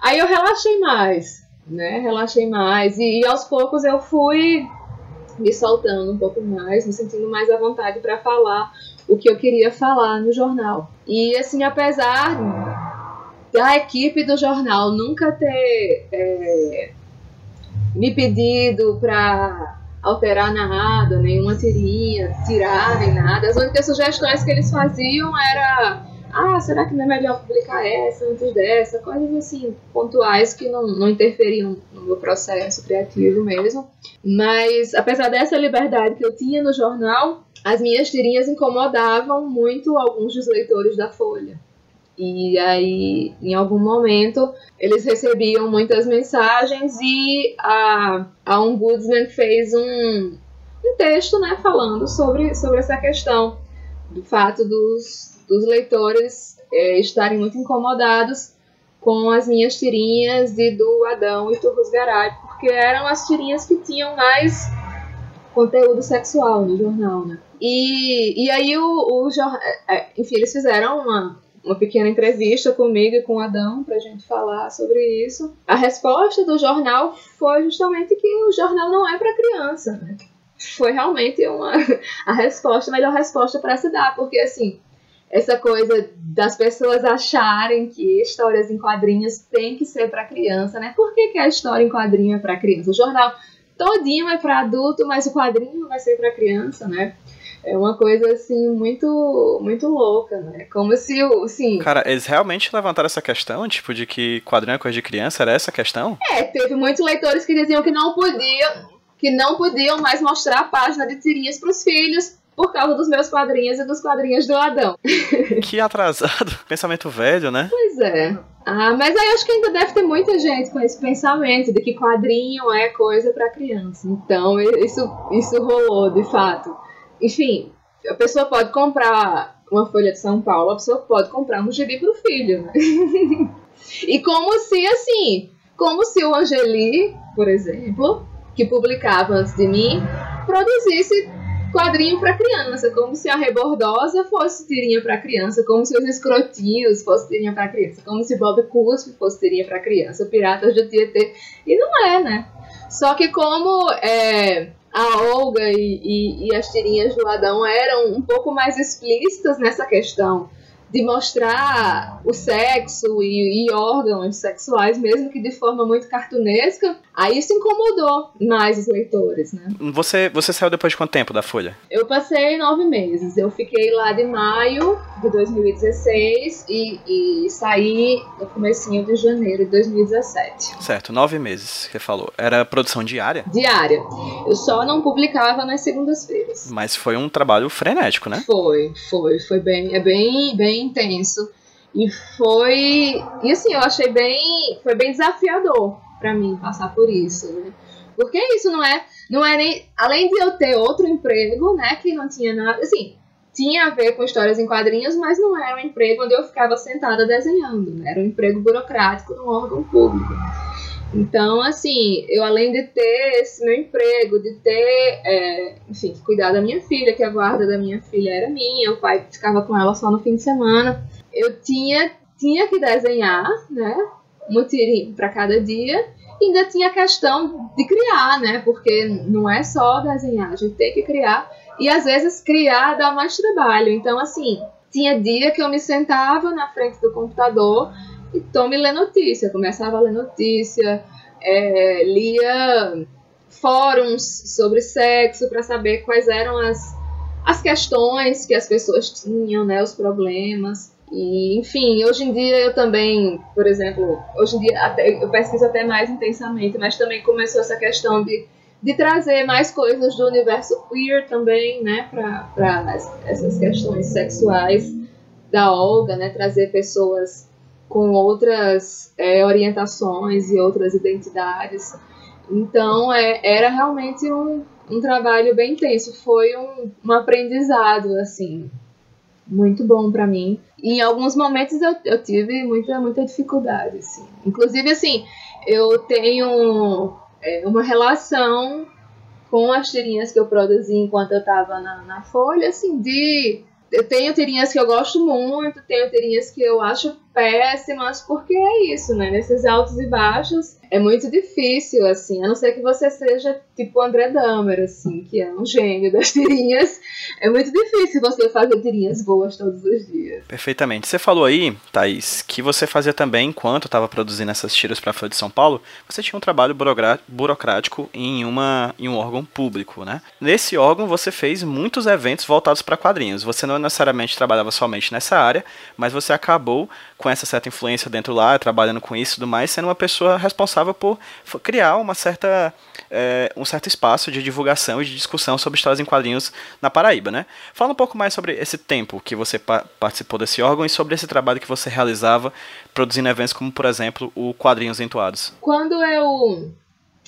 aí eu relaxei mais né? Relaxei mais e, e aos poucos eu fui me soltando um pouco mais, me sentindo mais à vontade para falar o que eu queria falar no jornal. E assim, apesar da equipe do jornal nunca ter é, me pedido para alterar nada, nenhuma tirinha, tirar nem nada, as únicas sugestões que eles faziam era ah, será que não é melhor publicar essa antes dessa? Coisas assim, pontuais que não, não interferiam no meu processo criativo mesmo. Mas, apesar dessa liberdade que eu tinha no jornal, as minhas tirinhas incomodavam muito alguns dos leitores da Folha. E aí, em algum momento, eles recebiam muitas mensagens e a, a Ombudsman fez um, um texto né, falando sobre, sobre essa questão do fato dos, dos leitores é, estarem muito incomodados com as minhas tirinhas e do Adão e Turros Garay, porque eram as tirinhas que tinham mais conteúdo sexual no jornal, né? E, e aí o, o é, é, enfim, eles fizeram uma, uma pequena entrevista comigo e com o Adão pra gente falar sobre isso. A resposta do jornal foi justamente que o jornal não é para criança, né? Foi realmente uma a resposta, a melhor resposta para se dar, porque assim, essa coisa das pessoas acharem que histórias em quadrinhos tem que ser para criança, né? Por que, que a história em quadrinho é para criança? O jornal todinho é para adulto, mas o quadrinho vai ser para criança, né? É uma coisa assim muito muito louca, né? Como se o, assim, Cara, eles realmente levantaram essa questão, tipo de que quadrinho é coisa de criança, era essa a questão? É, teve muitos leitores que diziam que não podiam que não podiam mais mostrar a página de tirinhas para os filhos por causa dos meus quadrinhos e dos quadrinhos do Adão. Que atrasado. Pensamento velho, né? Pois é. Ah, mas aí acho que ainda deve ter muita gente com esse pensamento de que quadrinho é coisa para criança. Então, isso, isso rolou, de fato. Enfim, a pessoa pode comprar uma folha de São Paulo, a pessoa pode comprar um gibi pro filho, né? e como se, assim, como se o Angeli, por exemplo, que publicava antes de mim, produzisse quadrinho para criança, como se a Rebordosa fosse tirinha para criança, como se os escrotinhos fossem tirinha para criança, como se Bob Cuspe fosse tirinha para criança, Piratas do Tietê. E não é, né? Só que como é, a Olga e, e, e as tirinhas do Adão eram um pouco mais explícitas nessa questão de mostrar o sexo e, e, órgãos sexuais, mesmo que de forma muito cartunesca, aí isso incomodou mais os leitores, né? Você, você saiu depois de quanto tempo da Folha? Eu passei nove meses. Eu fiquei lá de maio de 2016 e, e saí no comecinho de janeiro de 2017. Certo, nove meses, que falou. Era produção diária? Diária. Eu só não publicava nas segundas-feiras. Mas foi um trabalho frenético, né? Foi, foi. Foi bem, é bem, bem intenso. E foi. E assim, eu achei bem. Foi bem desafiador para mim passar por isso, né? Porque isso não é. Não é nem. Além de eu ter outro emprego, né? Que não tinha nada. Assim, tinha a ver com histórias em quadrinhos, mas não era um emprego onde eu ficava sentada desenhando, né? era um emprego burocrático num órgão público. Então, assim, eu além de ter esse meu emprego, de ter, é, enfim, que cuidar da minha filha, que a guarda da minha filha era minha, o pai ficava com ela só no fim de semana, eu tinha, tinha que desenhar, né? Tirinho para cada dia. E ainda tinha a questão de criar, né? Porque não é só desenhar, a gente tem que criar. E às vezes criar dá mais trabalho. Então, assim, tinha dia que eu me sentava na frente do computador e tome ler notícia. Começava a ler notícia, é, lia fóruns sobre sexo para saber quais eram as, as questões que as pessoas tinham, né, os problemas. E, enfim, hoje em dia eu também, por exemplo, hoje em dia até, eu pesquiso até mais intensamente, mas também começou essa questão de, de trazer mais coisas do universo queer também, né, para essas questões sexuais da Olga, né, trazer pessoas com outras é, orientações e outras identidades. Então, é, era realmente um, um trabalho bem intenso. Foi um, um aprendizado, assim, muito bom para mim. Em alguns momentos eu, eu tive muita, muita dificuldade, assim. Inclusive, assim, eu tenho é, uma relação com as tirinhas que eu produzi enquanto eu estava na, na Folha, assim, de eu tenho tirinhas que eu gosto muito, tenho tirinhas que eu acho péssimas, porque é isso, né? Nesses altos e baixos é muito difícil, assim, a não ser que você seja tipo André Dahmer, assim, que é um gênio das tirinhas. É muito difícil você fazer tirinhas boas todos os dias. Perfeitamente. Você falou aí, Thaís, que você fazia também, enquanto estava produzindo essas tiras para a Folha de São Paulo, você tinha um trabalho burocrático em, uma, em um órgão público, né? Nesse órgão você fez muitos eventos voltados para quadrinhos. Você não necessariamente trabalhava somente nessa área, mas você acabou com essa certa influência dentro lá, trabalhando com isso e tudo mais, sendo uma pessoa responsável por criar uma certa, é, um certo espaço de divulgação e de discussão sobre histórias em quadrinhos na Paraíba, né? Fala um pouco mais sobre esse tempo que você pa participou desse órgão e sobre esse trabalho que você realizava produzindo eventos como, por exemplo, o Quadrinhos Entoados. Quando eu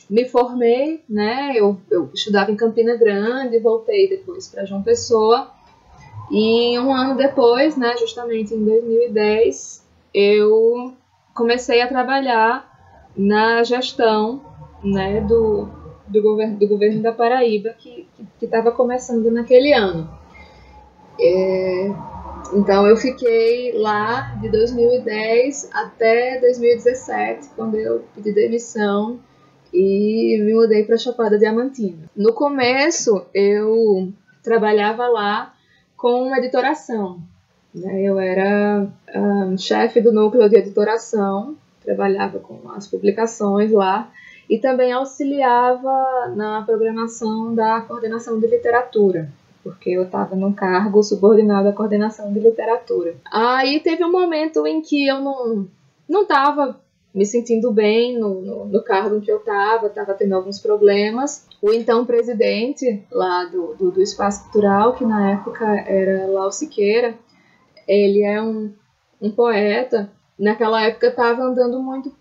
me formei, né, eu, eu estudava em Campina Grande, voltei depois para João Pessoa, e um ano depois, né, justamente em 2010, eu comecei a trabalhar na gestão né, do, do, governo, do governo da Paraíba, que estava começando naquele ano. É, então eu fiquei lá de 2010 até 2017, quando eu pedi demissão e me mudei para Chapada Diamantina. No começo eu trabalhava lá com editoração? Eu era um, chefe do núcleo de editoração, trabalhava com as publicações lá e também auxiliava na programação da coordenação de literatura, porque eu estava num cargo subordinado à coordenação de literatura. Aí teve um momento em que eu não não estava me sentindo bem no, no, no, cargo em que eu estava, estava tendo alguns problemas. O então presidente lá do, do, do Espaço Cultural, que na época era Lau Siqueira, ele é um, um poeta. Naquela época estava andando muito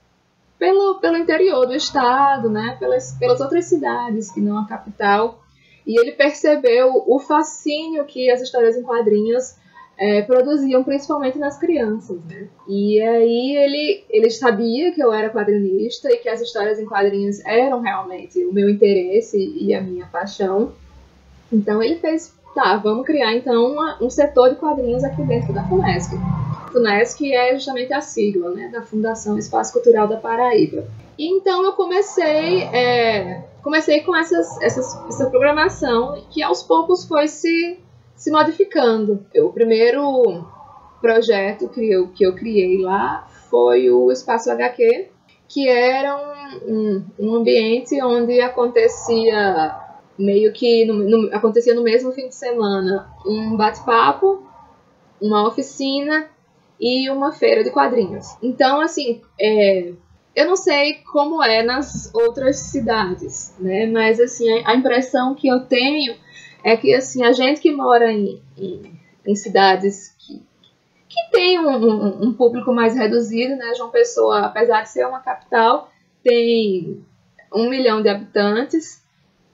pelo, pelo interior do estado, né? pelas, pelas outras cidades que não a capital. E ele percebeu o fascínio que as histórias em quadrinhos é, produziam, principalmente nas crianças. Né? E aí ele, ele sabia que eu era quadrinista e que as histórias em quadrinhos eram realmente o meu interesse e a minha paixão. Então ele fez tá, vamos criar então uma, um setor de quadrinhos aqui dentro da FUNESC. FUNESC é justamente a sigla né, da Fundação Espaço Cultural da Paraíba. E então eu comecei, é, comecei com essas, essas, essa programação que aos poucos foi se, se modificando. Eu, o primeiro projeto que eu, que eu criei lá foi o Espaço HQ, que era um, um, um ambiente onde acontecia meio que no, no, acontecia no mesmo fim de semana um bate-papo, uma oficina e uma feira de quadrinhos. Então, assim, é, eu não sei como é nas outras cidades, né? Mas assim, a impressão que eu tenho é que assim a gente que mora em, em, em cidades que, que tem um, um, um, público mais reduzido, né? João Pessoa, apesar de ser uma capital, tem um milhão de habitantes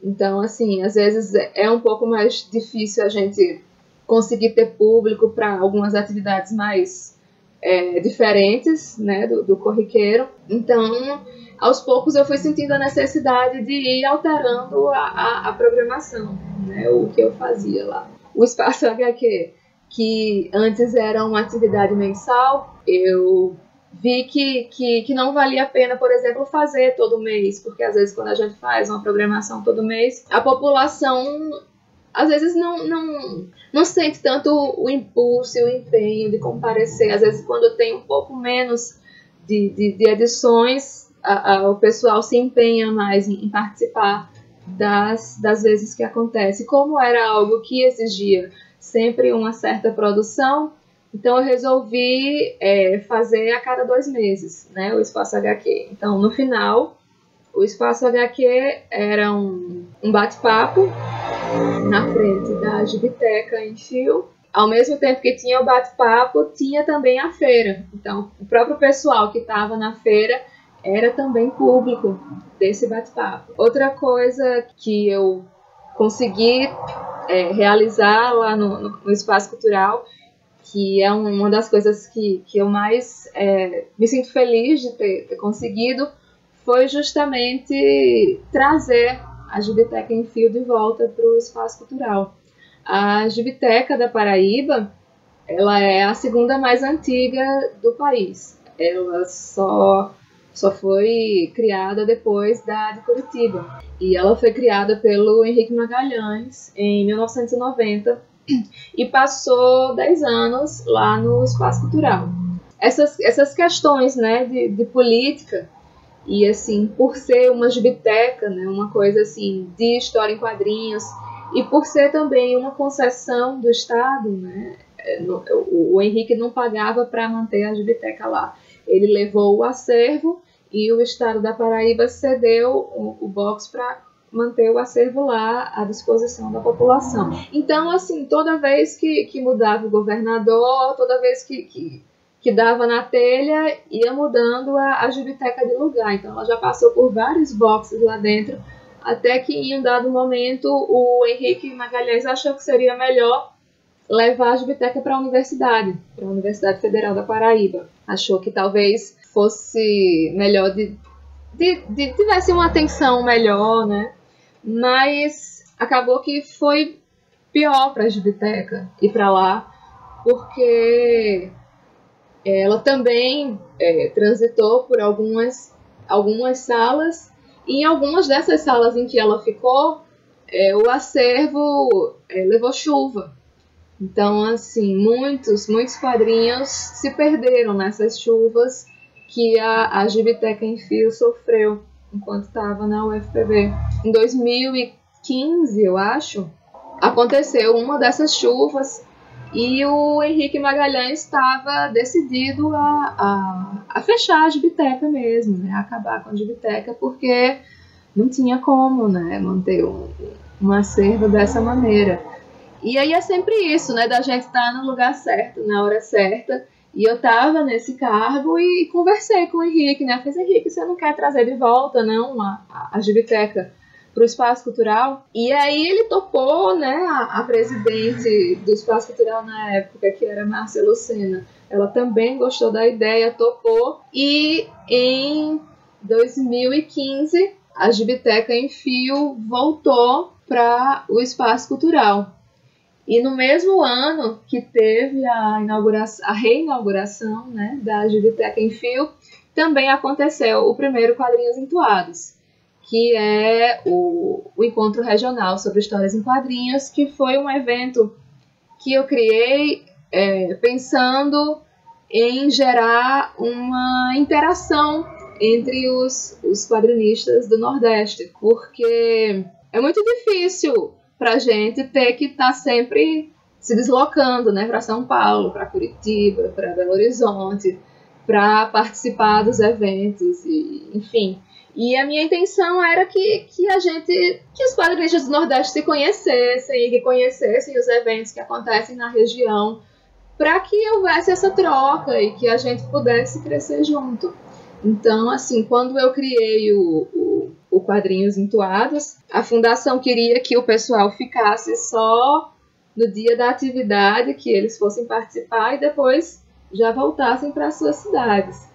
então, assim, às vezes é um pouco mais difícil a gente conseguir ter público para algumas atividades mais é, diferentes né, do, do corriqueiro. Então, aos poucos eu fui sentindo a necessidade de ir alterando a, a, a programação, né, o que eu fazia lá. O Espaço HQ, que antes era uma atividade mensal, eu vi que, que, que não valia a pena, por exemplo, fazer todo mês, porque às vezes quando a gente faz uma programação todo mês, a população às vezes não, não, não sente tanto o impulso e o empenho de comparecer. Às vezes, quando tem um pouco menos de, de, de edições, a, a, o pessoal se empenha mais em, em, participar das, das vezes que acontece. Como era algo que exigia sempre uma certa produção, então eu resolvi é, fazer a cada dois meses, né, o Espaço HQ. Então, no final, o Espaço HQ era um, um bate-papo na frente da Gibiteca em Fio. Ao mesmo tempo que tinha o bate-papo, tinha também a feira. Então, o próprio pessoal que estava na feira era também público desse bate-papo. Outra coisa que eu consegui é, realizar lá no, no, no, Espaço Cultural, que é uma das coisas que, que eu mais é, me sinto feliz de ter, ter conseguido, foi justamente trazer a Gibiteca em Fio de volta para o espaço cultural. A Gibiteca da Paraíba, ela é a segunda mais antiga do país. Ela só só foi criada depois da de Curitiba. E ela foi criada pelo Henrique Magalhães em 1990 e passou 10 anos lá no espaço cultural. Essas, essas questões né, de, de política e assim, por ser uma biblioteca, né, uma coisa assim de história em quadrinhos, e por ser também uma concessão do Estado, né, é, o, o Henrique não pagava para manter a biblioteca lá. Ele levou o acervo e o Estado da Paraíba cedeu o, o box para manter o acervo lá à disposição da população. Então, assim, toda vez que, que mudava o governador, toda vez que, que que dava na telha ia mudando a, a biblioteca de lugar. Então ela já passou por vários boxes lá dentro, até que em um dado momento o Henrique Magalhães achou que seria melhor levar a biblioteca para a universidade, para a Universidade Federal da Paraíba. Achou que talvez fosse melhor de, de, de tivesse uma atenção melhor, né? Mas acabou que foi pior para a biblioteca ir para lá, porque ela também é, transitou por algumas, algumas salas, e em algumas dessas salas em que ela ficou, é, o acervo é, levou chuva. Então, assim, muitos, muitos quadrinhos se perderam nessas chuvas que a, a Gibiteca em Fio sofreu enquanto estava na UFPB. Em 2015, eu acho, aconteceu uma dessas chuvas e o Henrique Magalhães estava decidido a, a, a, fechar a Gibiteca mesmo, né? a acabar com a Gibiteca, porque não tinha como né? manter um, um acervo dessa maneira. E aí é sempre isso, né? Da gente estar tá no lugar certo, na hora certa. E eu estava nesse cargo e conversei com o Henrique, né? Eu falei, Henrique, você não quer trazer de volta, não, a, a, a Gibiteca? para o espaço cultural. E aí ele topou, né, a, a, presidente do espaço cultural na época, que era Márcia Lucena. Ela também gostou da ideia, topou. E em 2015, a Gibiteca em Fio voltou para o espaço cultural. E no mesmo ano que teve a, inauguração, a reinauguração né, da Gibiteca em Fio, também aconteceu o primeiro Quadrinhos Entoados que é o, o Encontro Regional sobre Histórias em Quadrinhos, que foi um evento que eu criei é, pensando em gerar uma interação entre os, os quadrinistas do Nordeste, porque é muito difícil para gente ter que estar tá sempre se deslocando né, para São Paulo, para Curitiba, para Belo Horizonte, para participar dos eventos, e, enfim. E a minha intenção era que, que a gente, que os quadrinistas do Nordeste se conhecessem e que conhecessem os eventos que acontecem na região, para que houvesse essa troca e que a gente pudesse crescer junto. Então, assim, quando eu criei o, o, o Quadrinhos Entoados, a fundação queria que o pessoal ficasse só no dia da atividade que eles fossem participar e depois já voltassem para suas cidades.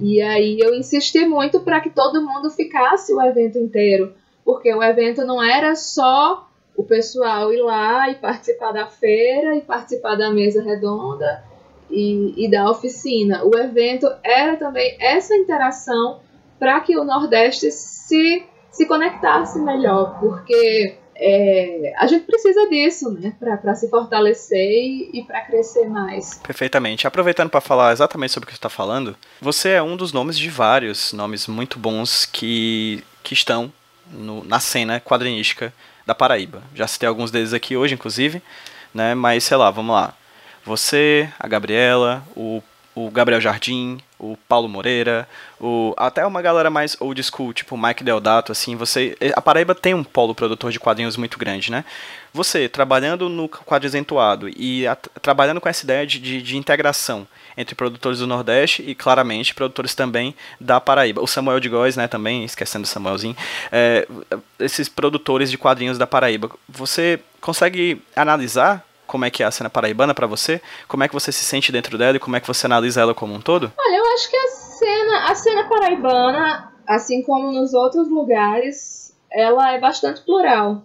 E aí eu insisti muito para que todo mundo ficasse o evento inteiro, porque o evento não era só o pessoal ir lá e participar da feira e participar da mesa redonda e, e da oficina. O evento era também essa interação para que o Nordeste se, se conectasse melhor, porque é, a gente precisa disso, né, para se fortalecer e, e para crescer mais. Perfeitamente. Aproveitando para falar exatamente sobre o que você está falando, você é um dos nomes de vários nomes muito bons que, que estão no, na cena quadrinística da Paraíba. Já citei alguns deles aqui hoje, inclusive, né, mas sei lá, vamos lá. Você, a Gabriela, o o Gabriel Jardim, o Paulo Moreira, o até uma galera mais old school, tipo o Mike Deodato, assim, você a Paraíba tem um polo produtor de quadrinhos muito grande, né? Você trabalhando no quadrizentuado e a, trabalhando com essa ideia de, de, de, integração entre produtores do Nordeste e claramente produtores também da Paraíba. O Samuel de Góes, né, também, esquecendo o Samuelzinho, é, esses produtores de quadrinhos da Paraíba. Você consegue analisar como é que é a cena paraibana para você? Como é que você se sente dentro dela e como é que você analisa ela como um todo? Olha, eu acho que a cena, a cena paraibana, assim como nos outros lugares, ela é bastante plural,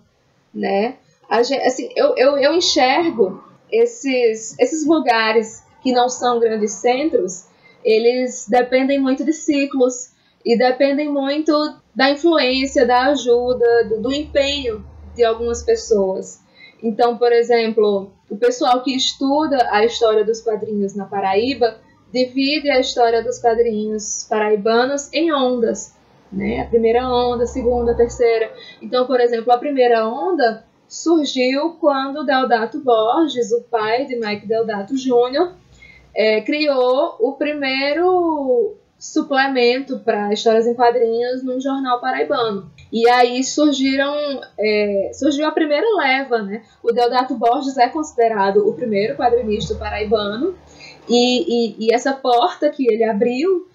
né? Gente, assim, eu, eu, eu enxergo esses, esses lugares que não são grandes centros, eles dependem muito de ciclos e dependem muito da influência, da ajuda, do, do empenho de algumas pessoas. Então, por exemplo, o pessoal que estuda a história dos quadrinhos na Paraíba divide a história dos quadrinhos paraibanos em ondas, né? A primeira onda, a segunda, a terceira. Então, por exemplo, a primeira onda surgiu quando Deodato Borges, o pai de Mike Deodato Jr., é, criou o primeiro suplemento para histórias em quadrinhos num jornal paraibano. E aí surgiram, é, surgiu a primeira leva, né? O Deodato Borges é considerado o primeiro quadrinista paraibano, e, e, e essa porta que ele abriu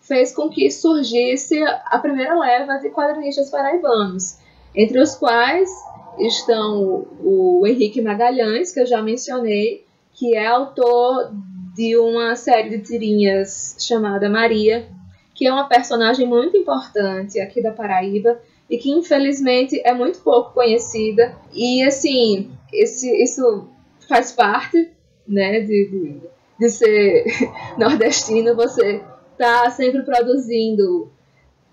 fez com que surgisse a primeira leva de quadrinistas paraibanos, entre os quais estão o Henrique Magalhães, que eu já mencionei, que é autor de uma série de tirinhas chamada Maria, que é uma personagem muito importante aqui da Paraíba e que infelizmente é muito pouco conhecida. E assim, esse, isso faz parte né, de, de, de ser nordestino, você tá sempre produzindo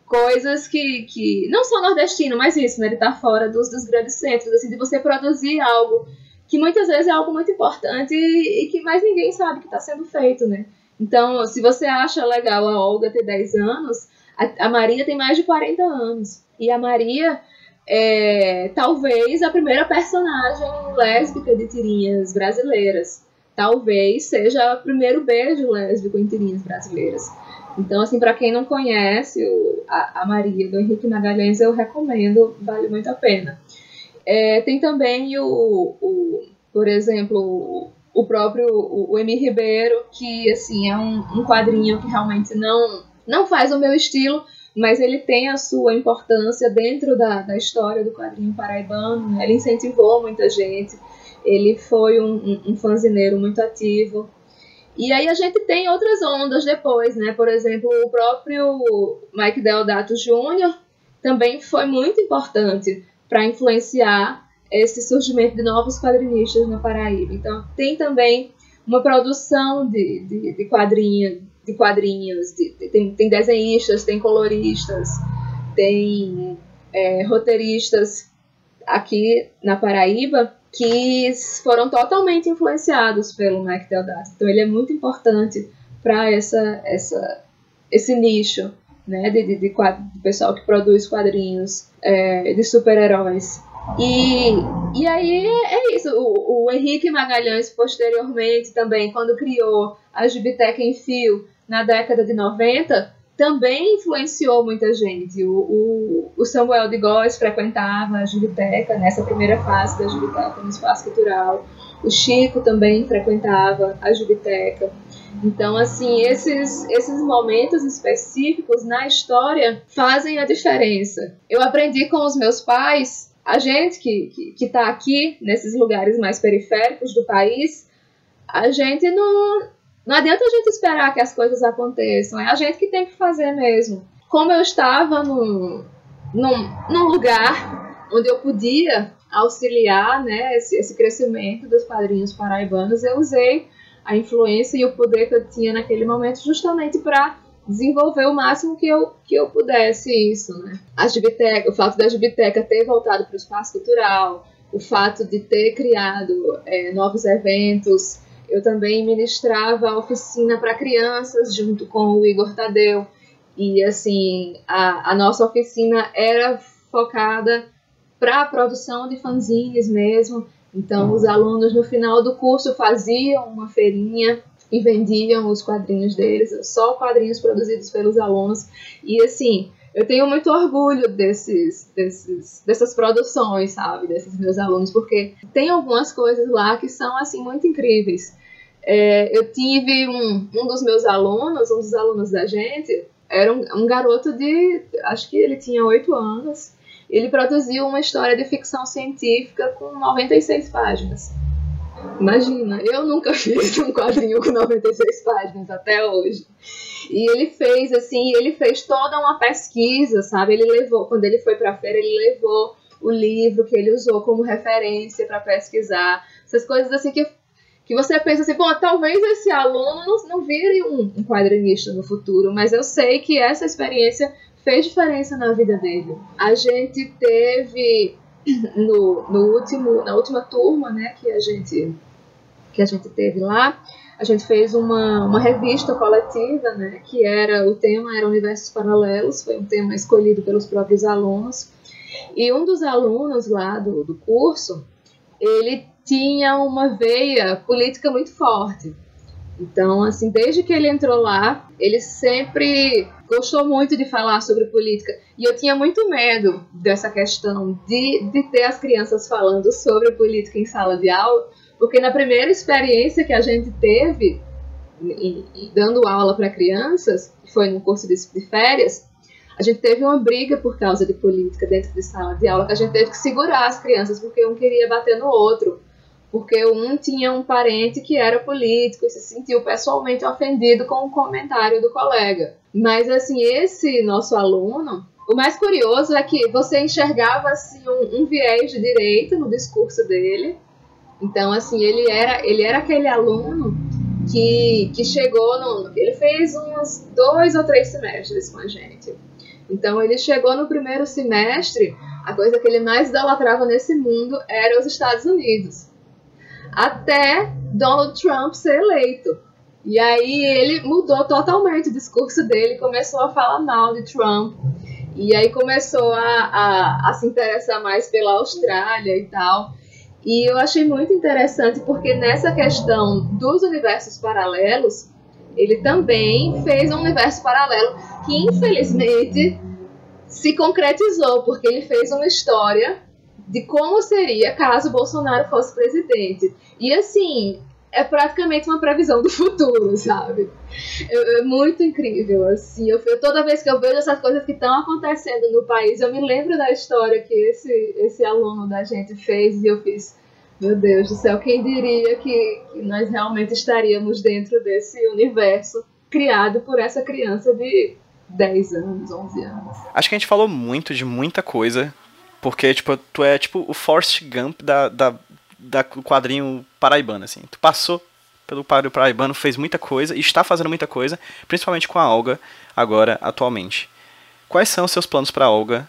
coisas que, que não são nordestino, mas isso, né, ele tá fora dos, dos grandes centros, assim, de você produzir algo que muitas vezes é algo muito importante e, que mais ninguém sabe que está sendo feito, né? Então, se você acha legal a Olga ter 10 anos, a, Maria tem mais de 40 anos. E a Maria é talvez a primeira personagem lésbica de tirinhas brasileiras. Talvez seja o primeiro beijo lésbico em tirinhas brasileiras. Então, assim, para quem não conhece a, Maria do Henrique Magalhães, eu recomendo, vale muito a pena. É, tem também o, o, por exemplo, o próprio o, o Emi Ribeiro, que assim é um, um quadrinho que realmente não não faz o meu estilo, mas ele tem a sua importância dentro da, da história do quadrinho paraibano. Né? Ele incentivou muita gente, ele foi um, um, um fanzineiro muito ativo. E aí a gente tem outras ondas depois, né? Por exemplo, o próprio Mike Deodato Jr. também foi muito importante para influenciar esse surgimento de novos quadrinistas na Paraíba. Então tem também uma produção de, de, de quadrinhos, de quadrinhos, de, de, tem, tem desenhistas, tem coloristas, tem é, roteiristas aqui na Paraíba que foram totalmente influenciados pelo Mike Deodato. Então ele é muito importante para essa, essa, esse nicho né, de, de, de, de pessoal que produz quadrinhos é, de super-heróis. E, e aí é isso. O, o Henrique Magalhães, posteriormente, também, quando criou a Gibiteca em Fio, na década de 90, também influenciou muita gente. O, o, o Samuel de Góes frequentava a Gibiteca, nessa primeira fase da Gibiteca, no espaço cultural. O Chico também frequentava a Gibiteca. Então, assim, esses, esses momentos específicos na história fazem a diferença. Eu aprendi com os meus pais a gente que está aqui nesses lugares mais periféricos do país, a gente não. Não adianta a gente esperar que as coisas aconteçam, é a gente que tem que fazer mesmo. Como eu estava num, num, num lugar onde eu podia auxiliar né, esse, esse crescimento dos quadrinhos paraibanos, eu usei a influência e o poder que eu tinha naquele momento justamente para desenvolver o máximo que eu, que eu pudesse isso, né? A Gibiteca, o fato da Gibiteca ter voltado para o espaço cultural, o fato de ter criado é, novos eventos, eu também ministrava oficina para crianças junto com o Igor Tadeu, e assim, a, a nossa oficina era focada para a produção de fanzines mesmo, então os alunos no final do curso faziam uma feirinha e vendiam os quadrinhos deles, só quadrinhos produzidos pelos alunos. E assim, eu tenho muito orgulho desses, desses, dessas produções, sabe, desses meus alunos, porque tem algumas coisas lá que são assim muito incríveis. É, eu tive um, um dos meus alunos, um dos alunos da gente, era um, um garoto de, acho que ele tinha oito anos. Ele produziu uma história de ficção científica com 96 páginas. Imagina, eu nunca fiz um quadrinho com 96 páginas até hoje. E ele fez assim, ele fez toda uma pesquisa, sabe? Ele levou, quando ele foi para a feira, ele levou o livro que ele usou como referência para pesquisar. Essas coisas assim que, que você pensa assim, bom, talvez esse aluno não, não vire um, um quadrinista no futuro, mas eu sei que essa experiência fez diferença na vida dele. A gente teve no, no último, na última turma né, que, a gente, que a gente teve lá, a gente fez uma, uma revista coletiva, né, que era, o tema era Universos Paralelos, foi um tema escolhido pelos próprios alunos, e um dos alunos lá do, do curso, ele tinha uma veia política muito forte. Então, assim, desde que ele entrou lá, ele sempre gostou muito de falar sobre política. E eu tinha muito medo dessa questão de, de ter as crianças falando sobre política em sala de aula, porque na primeira experiência que a gente teve, dando aula para crianças, que foi no curso de, de férias, a gente teve uma briga por causa de política dentro de sala de aula, que a gente teve que segurar as crianças, porque um queria bater no outro porque um tinha um parente que era político e se sentiu pessoalmente ofendido com o comentário do colega. Mas assim, esse nosso aluno, o mais curioso é que você enxergava assim um, um viés de direita no discurso dele. Então assim, ele era ele era aquele aluno que, que chegou no. Ele fez uns dois ou três semestres com a gente. Então ele chegou no primeiro semestre, a coisa que ele mais idolatrava nesse mundo era os Estados Unidos até Donald Trump ser eleito. E aí ele mudou totalmente o discurso dele, começou a falar mal de Trump. E aí começou a, a, a se interessar mais pela Austrália e tal. E eu achei muito interessante porque nessa questão dos universos paralelos, ele também fez um universo paralelo que infelizmente se concretizou, porque ele fez uma história de como seria caso Bolsonaro fosse presidente. E assim, é praticamente uma previsão do futuro, sabe? É, é muito incrível, assim. Eu, eu, toda vez que eu vejo essas coisas que estão acontecendo no país, eu me lembro da história que esse, esse aluno da gente fez e eu fiz. Meu Deus do céu, quem diria que, que nós realmente estaríamos dentro desse universo criado por essa criança de 10 anos, 11 anos. Acho que a gente falou muito de muita coisa porque, tipo, tu é tipo o Forrest Gump da, da, da quadrinho paraibano, assim. Tu passou pelo quadrinho paraibano, fez muita coisa e está fazendo muita coisa, principalmente com a Olga, agora, atualmente. Quais são os seus planos para Olga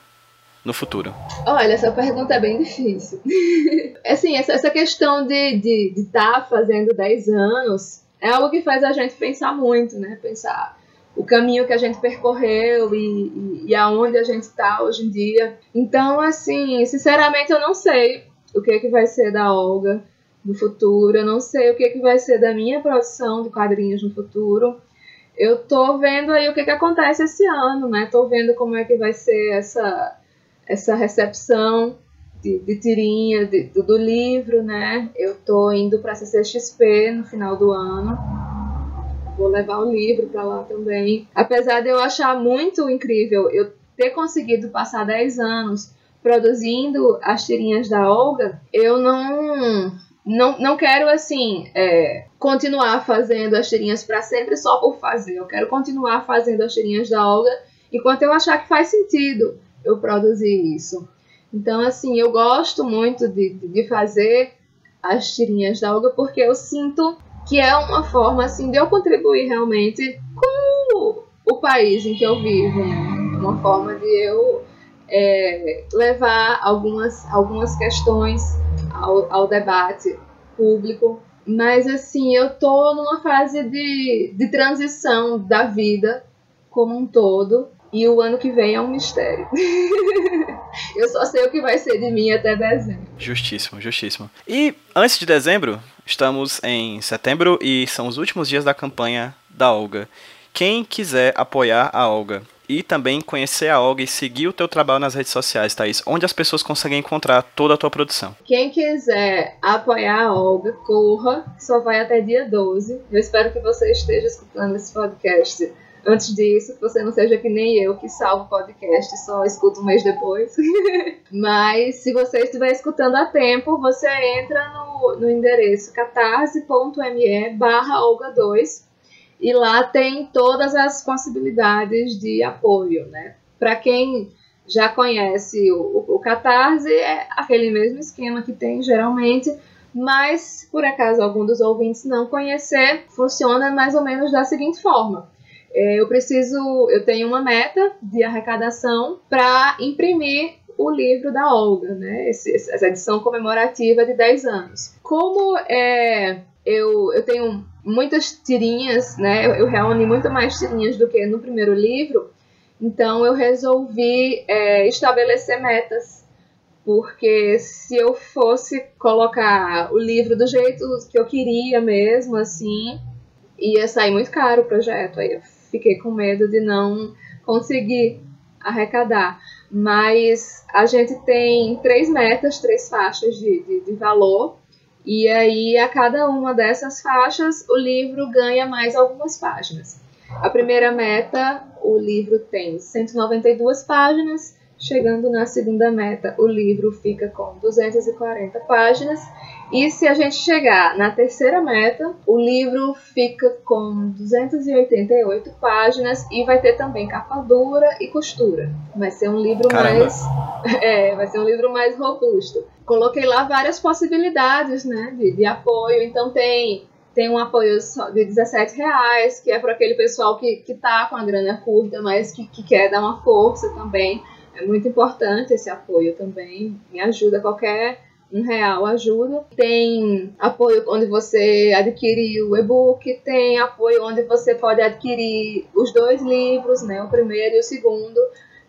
no futuro? Olha, essa pergunta é bem difícil. assim, essa, essa questão de estar de, de tá fazendo 10 anos é algo que faz a gente pensar muito, né? Pensar o caminho que a gente percorreu e, e, e aonde a gente está hoje em dia. Então, assim, sinceramente, eu não sei o que, é que vai ser da Olga no futuro, eu não sei o que, é que vai ser da minha produção de quadrinhos no futuro. Eu tô vendo aí o que, que acontece esse ano, né? Tô vendo como é que vai ser essa, essa recepção de, de tirinha de, do, do livro, né? Eu tô indo para CCXP no final do ano vou levar o livro para lá também. Apesar de eu achar muito incrível eu ter conseguido passar 10 anos produzindo as tirinhas da Olga, eu não não, não quero assim é, continuar fazendo as tirinhas para sempre só por fazer. Eu quero continuar fazendo as tirinhas da Olga enquanto eu achar que faz sentido eu produzir isso. Então, assim, eu gosto muito de, de fazer as tirinhas da Olga porque eu sinto que é uma forma assim de eu contribuir realmente com o país em que eu vivo, né? Uma forma de eu é, levar algumas, algumas questões ao, ao debate público. Mas assim, eu tô numa fase de, de transição da vida como um todo. E o ano que vem é um mistério. eu só sei o que vai ser de mim até dezembro. Justíssimo, justíssimo. E antes de dezembro, estamos em setembro e são os últimos dias da campanha da Olga. Quem quiser apoiar a Olga e também conhecer a Olga e seguir o teu trabalho nas redes sociais, Thaís, onde as pessoas conseguem encontrar toda a tua produção. Quem quiser apoiar a Olga, corra, só vai até dia 12. Eu espero que você esteja escutando esse podcast antes disso, que você não seja que nem eu, que salvo o podcast e só escuta um mês depois. Mas se você estiver escutando a tempo, você entra no, no endereço catarse.me barra Olga2 e lá tem todas as possibilidades de apoio, né? Para quem já conhece o, o, Catarse, é aquele mesmo esquema que tem geralmente, mas por acaso algum dos ouvintes não conhecer, funciona mais ou menos da seguinte forma. É, eu preciso, eu tenho uma meta de arrecadação para imprimir o livro da Olga, né? Esse, essa edição comemorativa de 10 anos. Como é, eu, eu tenho muitas tirinhas, né? Eu, eu reúni muito mais tirinhas do que no primeiro livro. Então eu resolvi é, estabelecer metas, porque se eu fosse colocar o livro do jeito que eu queria mesmo, assim, ia sair muito caro o projeto. Aí eu fiquei com medo de não conseguir arrecadar. Mas a gente tem três metas, três faixas de, de, de valor e aí, a cada uma dessas faixas, o livro ganha mais algumas páginas. A primeira meta, o livro tem 192 páginas. Chegando na segunda meta, o livro fica com 240 páginas. E se a gente chegar na terceira meta, o livro fica com 288 páginas e vai ter também capa dura e costura. Vai ser um livro Caramba. mais é, vai ser um livro mais robusto. Coloquei lá várias possibilidades, né, de, de apoio. Então tem tem um apoio de 17 reais, que é para aquele pessoal que, que tá com a grana curta, mas que, que quer dar uma força também. É muito importante esse apoio também. Me ajuda qualquer um real ajuda. Tem apoio onde você adquire o e-book, tem apoio onde você pode adquirir os dois livros, né, o primeiro e o segundo.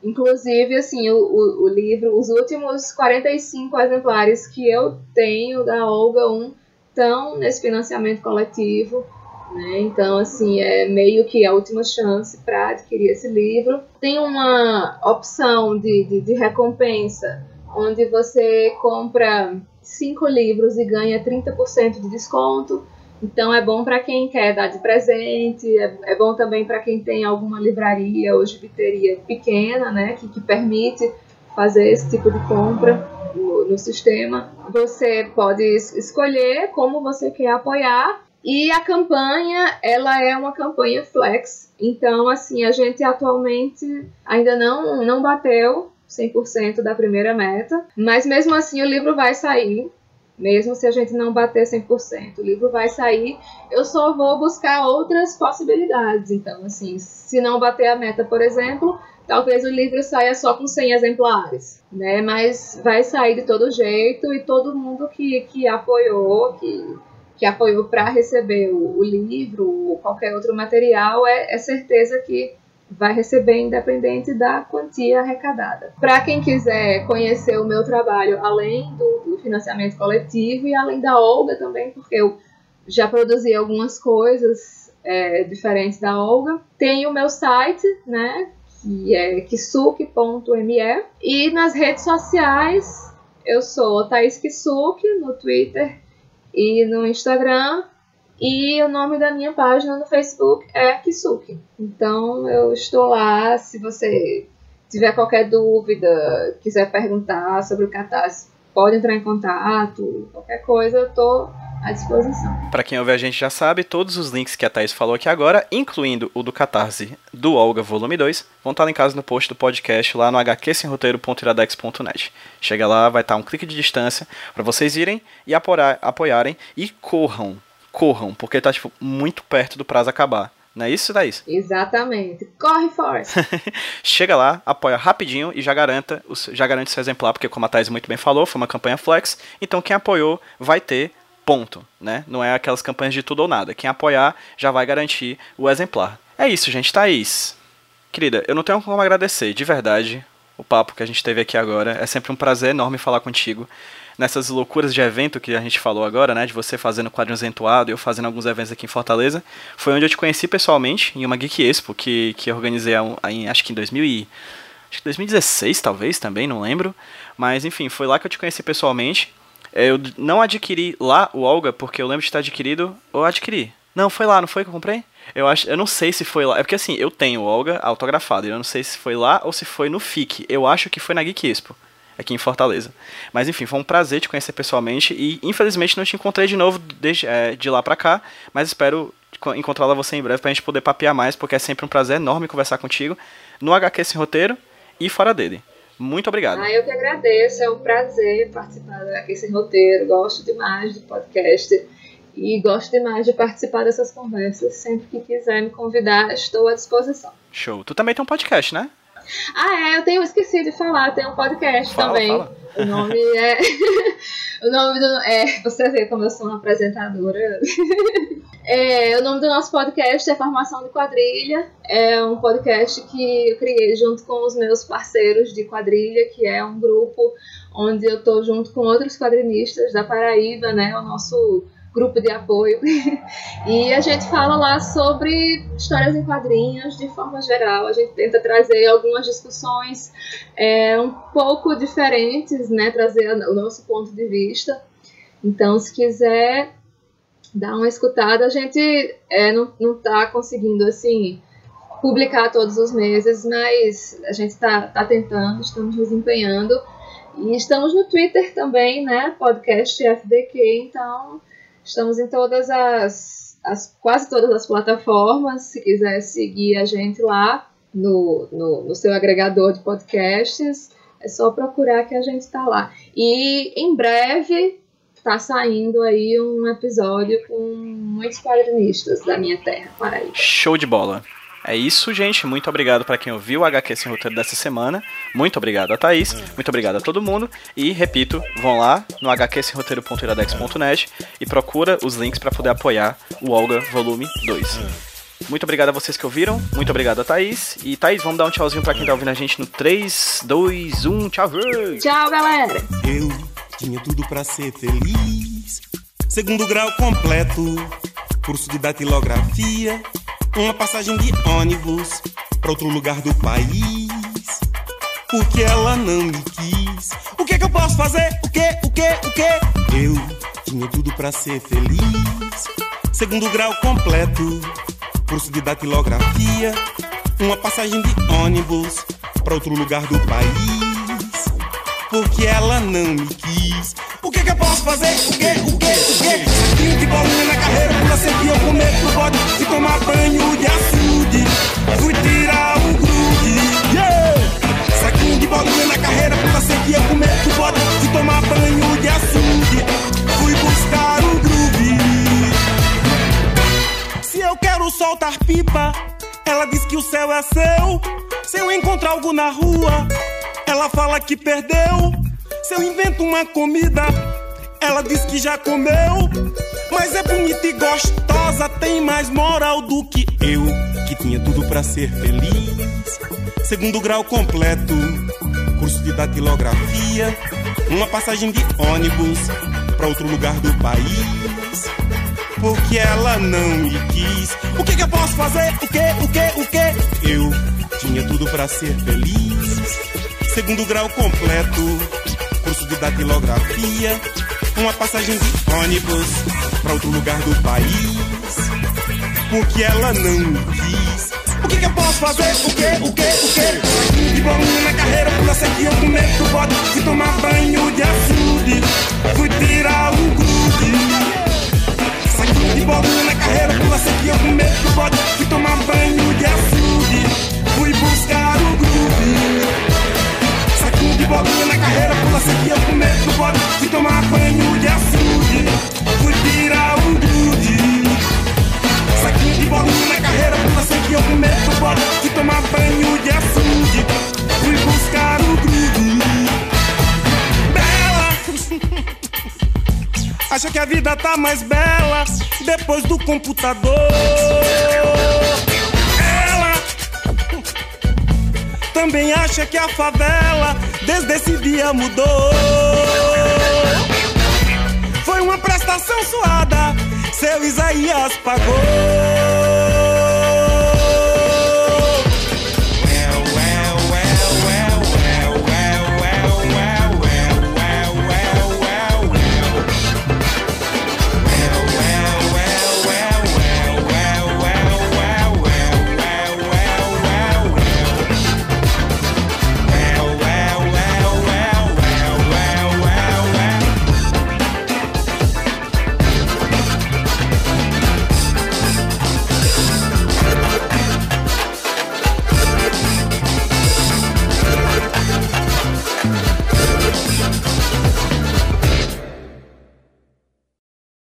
Inclusive, assim, o, o, o livro, os últimos 45 exemplares que eu tenho da Olga 1 estão nesse financiamento coletivo. Né? Então, assim, é meio que a última chance para adquirir esse livro. Tem uma opção de, de, de recompensa onde você compra cinco livros e ganha 30% de desconto. Então é bom para quem quer dar de presente, é, é bom também para quem tem alguma livraria ou gibiteria pequena, né, que, que permite fazer esse tipo de compra no, no sistema. Você pode escolher como você quer apoiar e a campanha, ela é uma campanha flex. Então, assim, a gente atualmente ainda não, não bateu 100% da primeira meta, mas mesmo assim o livro vai sair, mesmo se a gente não bater 100%. O livro vai sair, eu só vou buscar outras possibilidades. Então, assim, se não bater a meta, por exemplo, talvez o livro saia só com 100 exemplares, né? Mas vai sair de todo jeito e todo mundo que, que apoiou, que, que apoiou para receber o, o, livro ou qualquer outro material, é, é certeza que vai receber independente da quantia arrecadada. Para quem quiser conhecer o meu trabalho, além do, do, financiamento coletivo e além da Olga também, porque eu já produzi algumas coisas é, diferentes da Olga, tem o meu site, né, que é kisuke.me e nas redes sociais eu sou Thaís Kisuke no Twitter e no Instagram e o nome da minha página no Facebook é Kisuke. Então eu estou lá, se você tiver qualquer dúvida, quiser perguntar sobre o Catarse, pode entrar em contato, qualquer coisa, eu tô à disposição. Para quem ouve a gente já sabe, todos os links que a Thaís falou aqui agora, incluindo o do Catarse do Olga Volume 2, vão estar linkados no post do podcast lá no hqsemroteiro.iradex.net. Chega lá, vai estar um clique de distância para vocês irem e apoiar, apoiarem e corram, corram, porque tá tipo muito perto do prazo acabar. Não é isso, Thaís? Exatamente. Corre, Force! Chega lá, apoia rapidinho e já garanta, já garante seu exemplar, porque como a Thaís muito bem falou, foi uma campanha flex, então quem apoiou vai ter ponto, né? Não é aquelas campanhas de tudo ou nada. Quem apoiar já vai garantir o exemplar. É isso, gente. Thaís. Querida, eu não tenho como agradecer, de verdade, o papo que a gente teve aqui agora. É sempre um prazer enorme falar contigo nessas loucuras de evento que a gente falou agora, né? De você fazendo quadrinhos entoado e eu fazendo alguns eventos aqui em Fortaleza. Foi onde eu te conheci pessoalmente, em uma Geek Expo que, que eu organizei em, acho que em 2000 e, acho que 2016, talvez, também, não lembro. Mas, enfim, foi lá que eu te conheci pessoalmente. Eu não adquiri lá o Olga, porque eu lembro de ter adquirido. Ou adquiri. Não, foi lá, não foi que eu comprei? Eu acho, eu não sei se foi lá. É porque assim, eu tenho o Olga autografado. Eu não sei se foi lá ou se foi no FIC. Eu acho que foi na Geek Expo aqui em Fortaleza. Mas enfim, foi um prazer te conhecer pessoalmente e infelizmente não te encontrei de novo de, é, de lá pra cá, mas espero encontrá-la você em breve pra gente poder papear mais, porque é sempre um prazer enorme conversar contigo no HQ Sem Roteiro e fora dele. Muito obrigado. Ah, eu que agradeço, é um prazer participar do HQ Sem Roteiro, gosto demais do podcast e gosto demais de participar dessas conversas. Sempre que quiser me convidar, estou à disposição. Show. Tu também tem um podcast, né? Ah, é, eu tenho esquecido de falar, tem um podcast fala, também. Fala. O nome é. o nome do. É, você vê como eu sou uma apresentadora. é, o nome do nosso podcast é Formação de Quadrilha. É um podcast que eu criei junto com os meus parceiros de quadrilha, que é um grupo onde eu tô junto com outros quadrinistas da Paraíba, né? O nosso grupo de apoio. e a gente fala lá sobre histórias em quadrinhos de forma geral. A gente tenta trazer algumas discussões é, um pouco diferentes, né? Trazer o nosso ponto de vista. Então, se quiser dar uma escutada, a gente é, não, não tá conseguindo assim publicar todos os meses, mas a gente está tá tentando, estamos nos empenhando. E estamos no Twitter também, né? Podcast FDQ, então Estamos em todas as, as quase todas as plataformas. Se quiser seguir a gente lá no, no, no seu agregador de podcasts, é só procurar que a gente está lá. E em breve está saindo aí um episódio com muitos quadrinistas da minha terra, Paraíba. Show de bola! É isso, gente. Muito obrigado para quem ouviu o HQ Sem Roteiro dessa semana. Muito obrigado a Thaís. Muito obrigado a todo mundo. E, repito, vão lá no hqsemroteiro.iradex.net e procura os links para poder apoiar o Olga Volume 2. Muito obrigado a vocês que ouviram. Muito obrigado a Thaís. E Thaís, vamos dar um tchauzinho pra quem tá ouvindo a gente no 3, 2, 1. Tchau, Tchau, galera. Eu tinha tudo para ser feliz. Segundo grau completo, curso de datilografia uma passagem de ônibus para outro lugar do país. Porque ela não me quis. O que, que eu posso fazer? O que, o que, o que? Eu tinha tudo para ser feliz. Segundo grau completo, curso de datilografia, uma passagem de ônibus para outro lugar do país. Porque ela não me quis. O que, que eu posso fazer? O que, o que, o que? Saquinho de bolinha na carreira, pula sempre eu comer pro bode e tomar banho de açude. Fui tirar o grude, yeah! Saquinho de bolinha na carreira, pula sempre eu comer pro bode e tomar banho de açude. Fui buscar o groove. Se eu quero soltar pipa, ela diz que o céu é seu. Se eu encontrar algo na rua, ela fala que perdeu. Se eu invento uma comida, ela diz que já comeu. Mas é bonita e gostosa, tem mais moral do que eu, que tinha tudo para ser feliz. Segundo grau completo, curso de datilografia, uma passagem de ônibus para outro lugar do país. Porque ela não me quis. O que, que eu posso fazer? O que, o que, o que? Eu tinha tudo para ser feliz. Segundo grau completo curso de datilografia, uma passagem de ônibus para outro lugar do país. Porque ela não quis. O que, que eu posso fazer? O que, o que, o que? de bolinha na carreira, pula que eu com medo do bode. Fui tomar banho de açude, fui tirar o grude. Bolinha na carreira, pula que eu com medo do bode. Fui tomar banho de açude, bolinha na carreira, pula eu com medo do bode. Fui tomar banho de açude, fui tirar o grude. Saquinho de bolinha na carreira, pula eu com medo do bode. Fui tomar banho de açude fui buscar o groove. Bela, acha que a vida tá mais bela depois do computador. Também acha que a favela desde esse dia mudou. Foi uma prestação suada, seu Isaías pagou.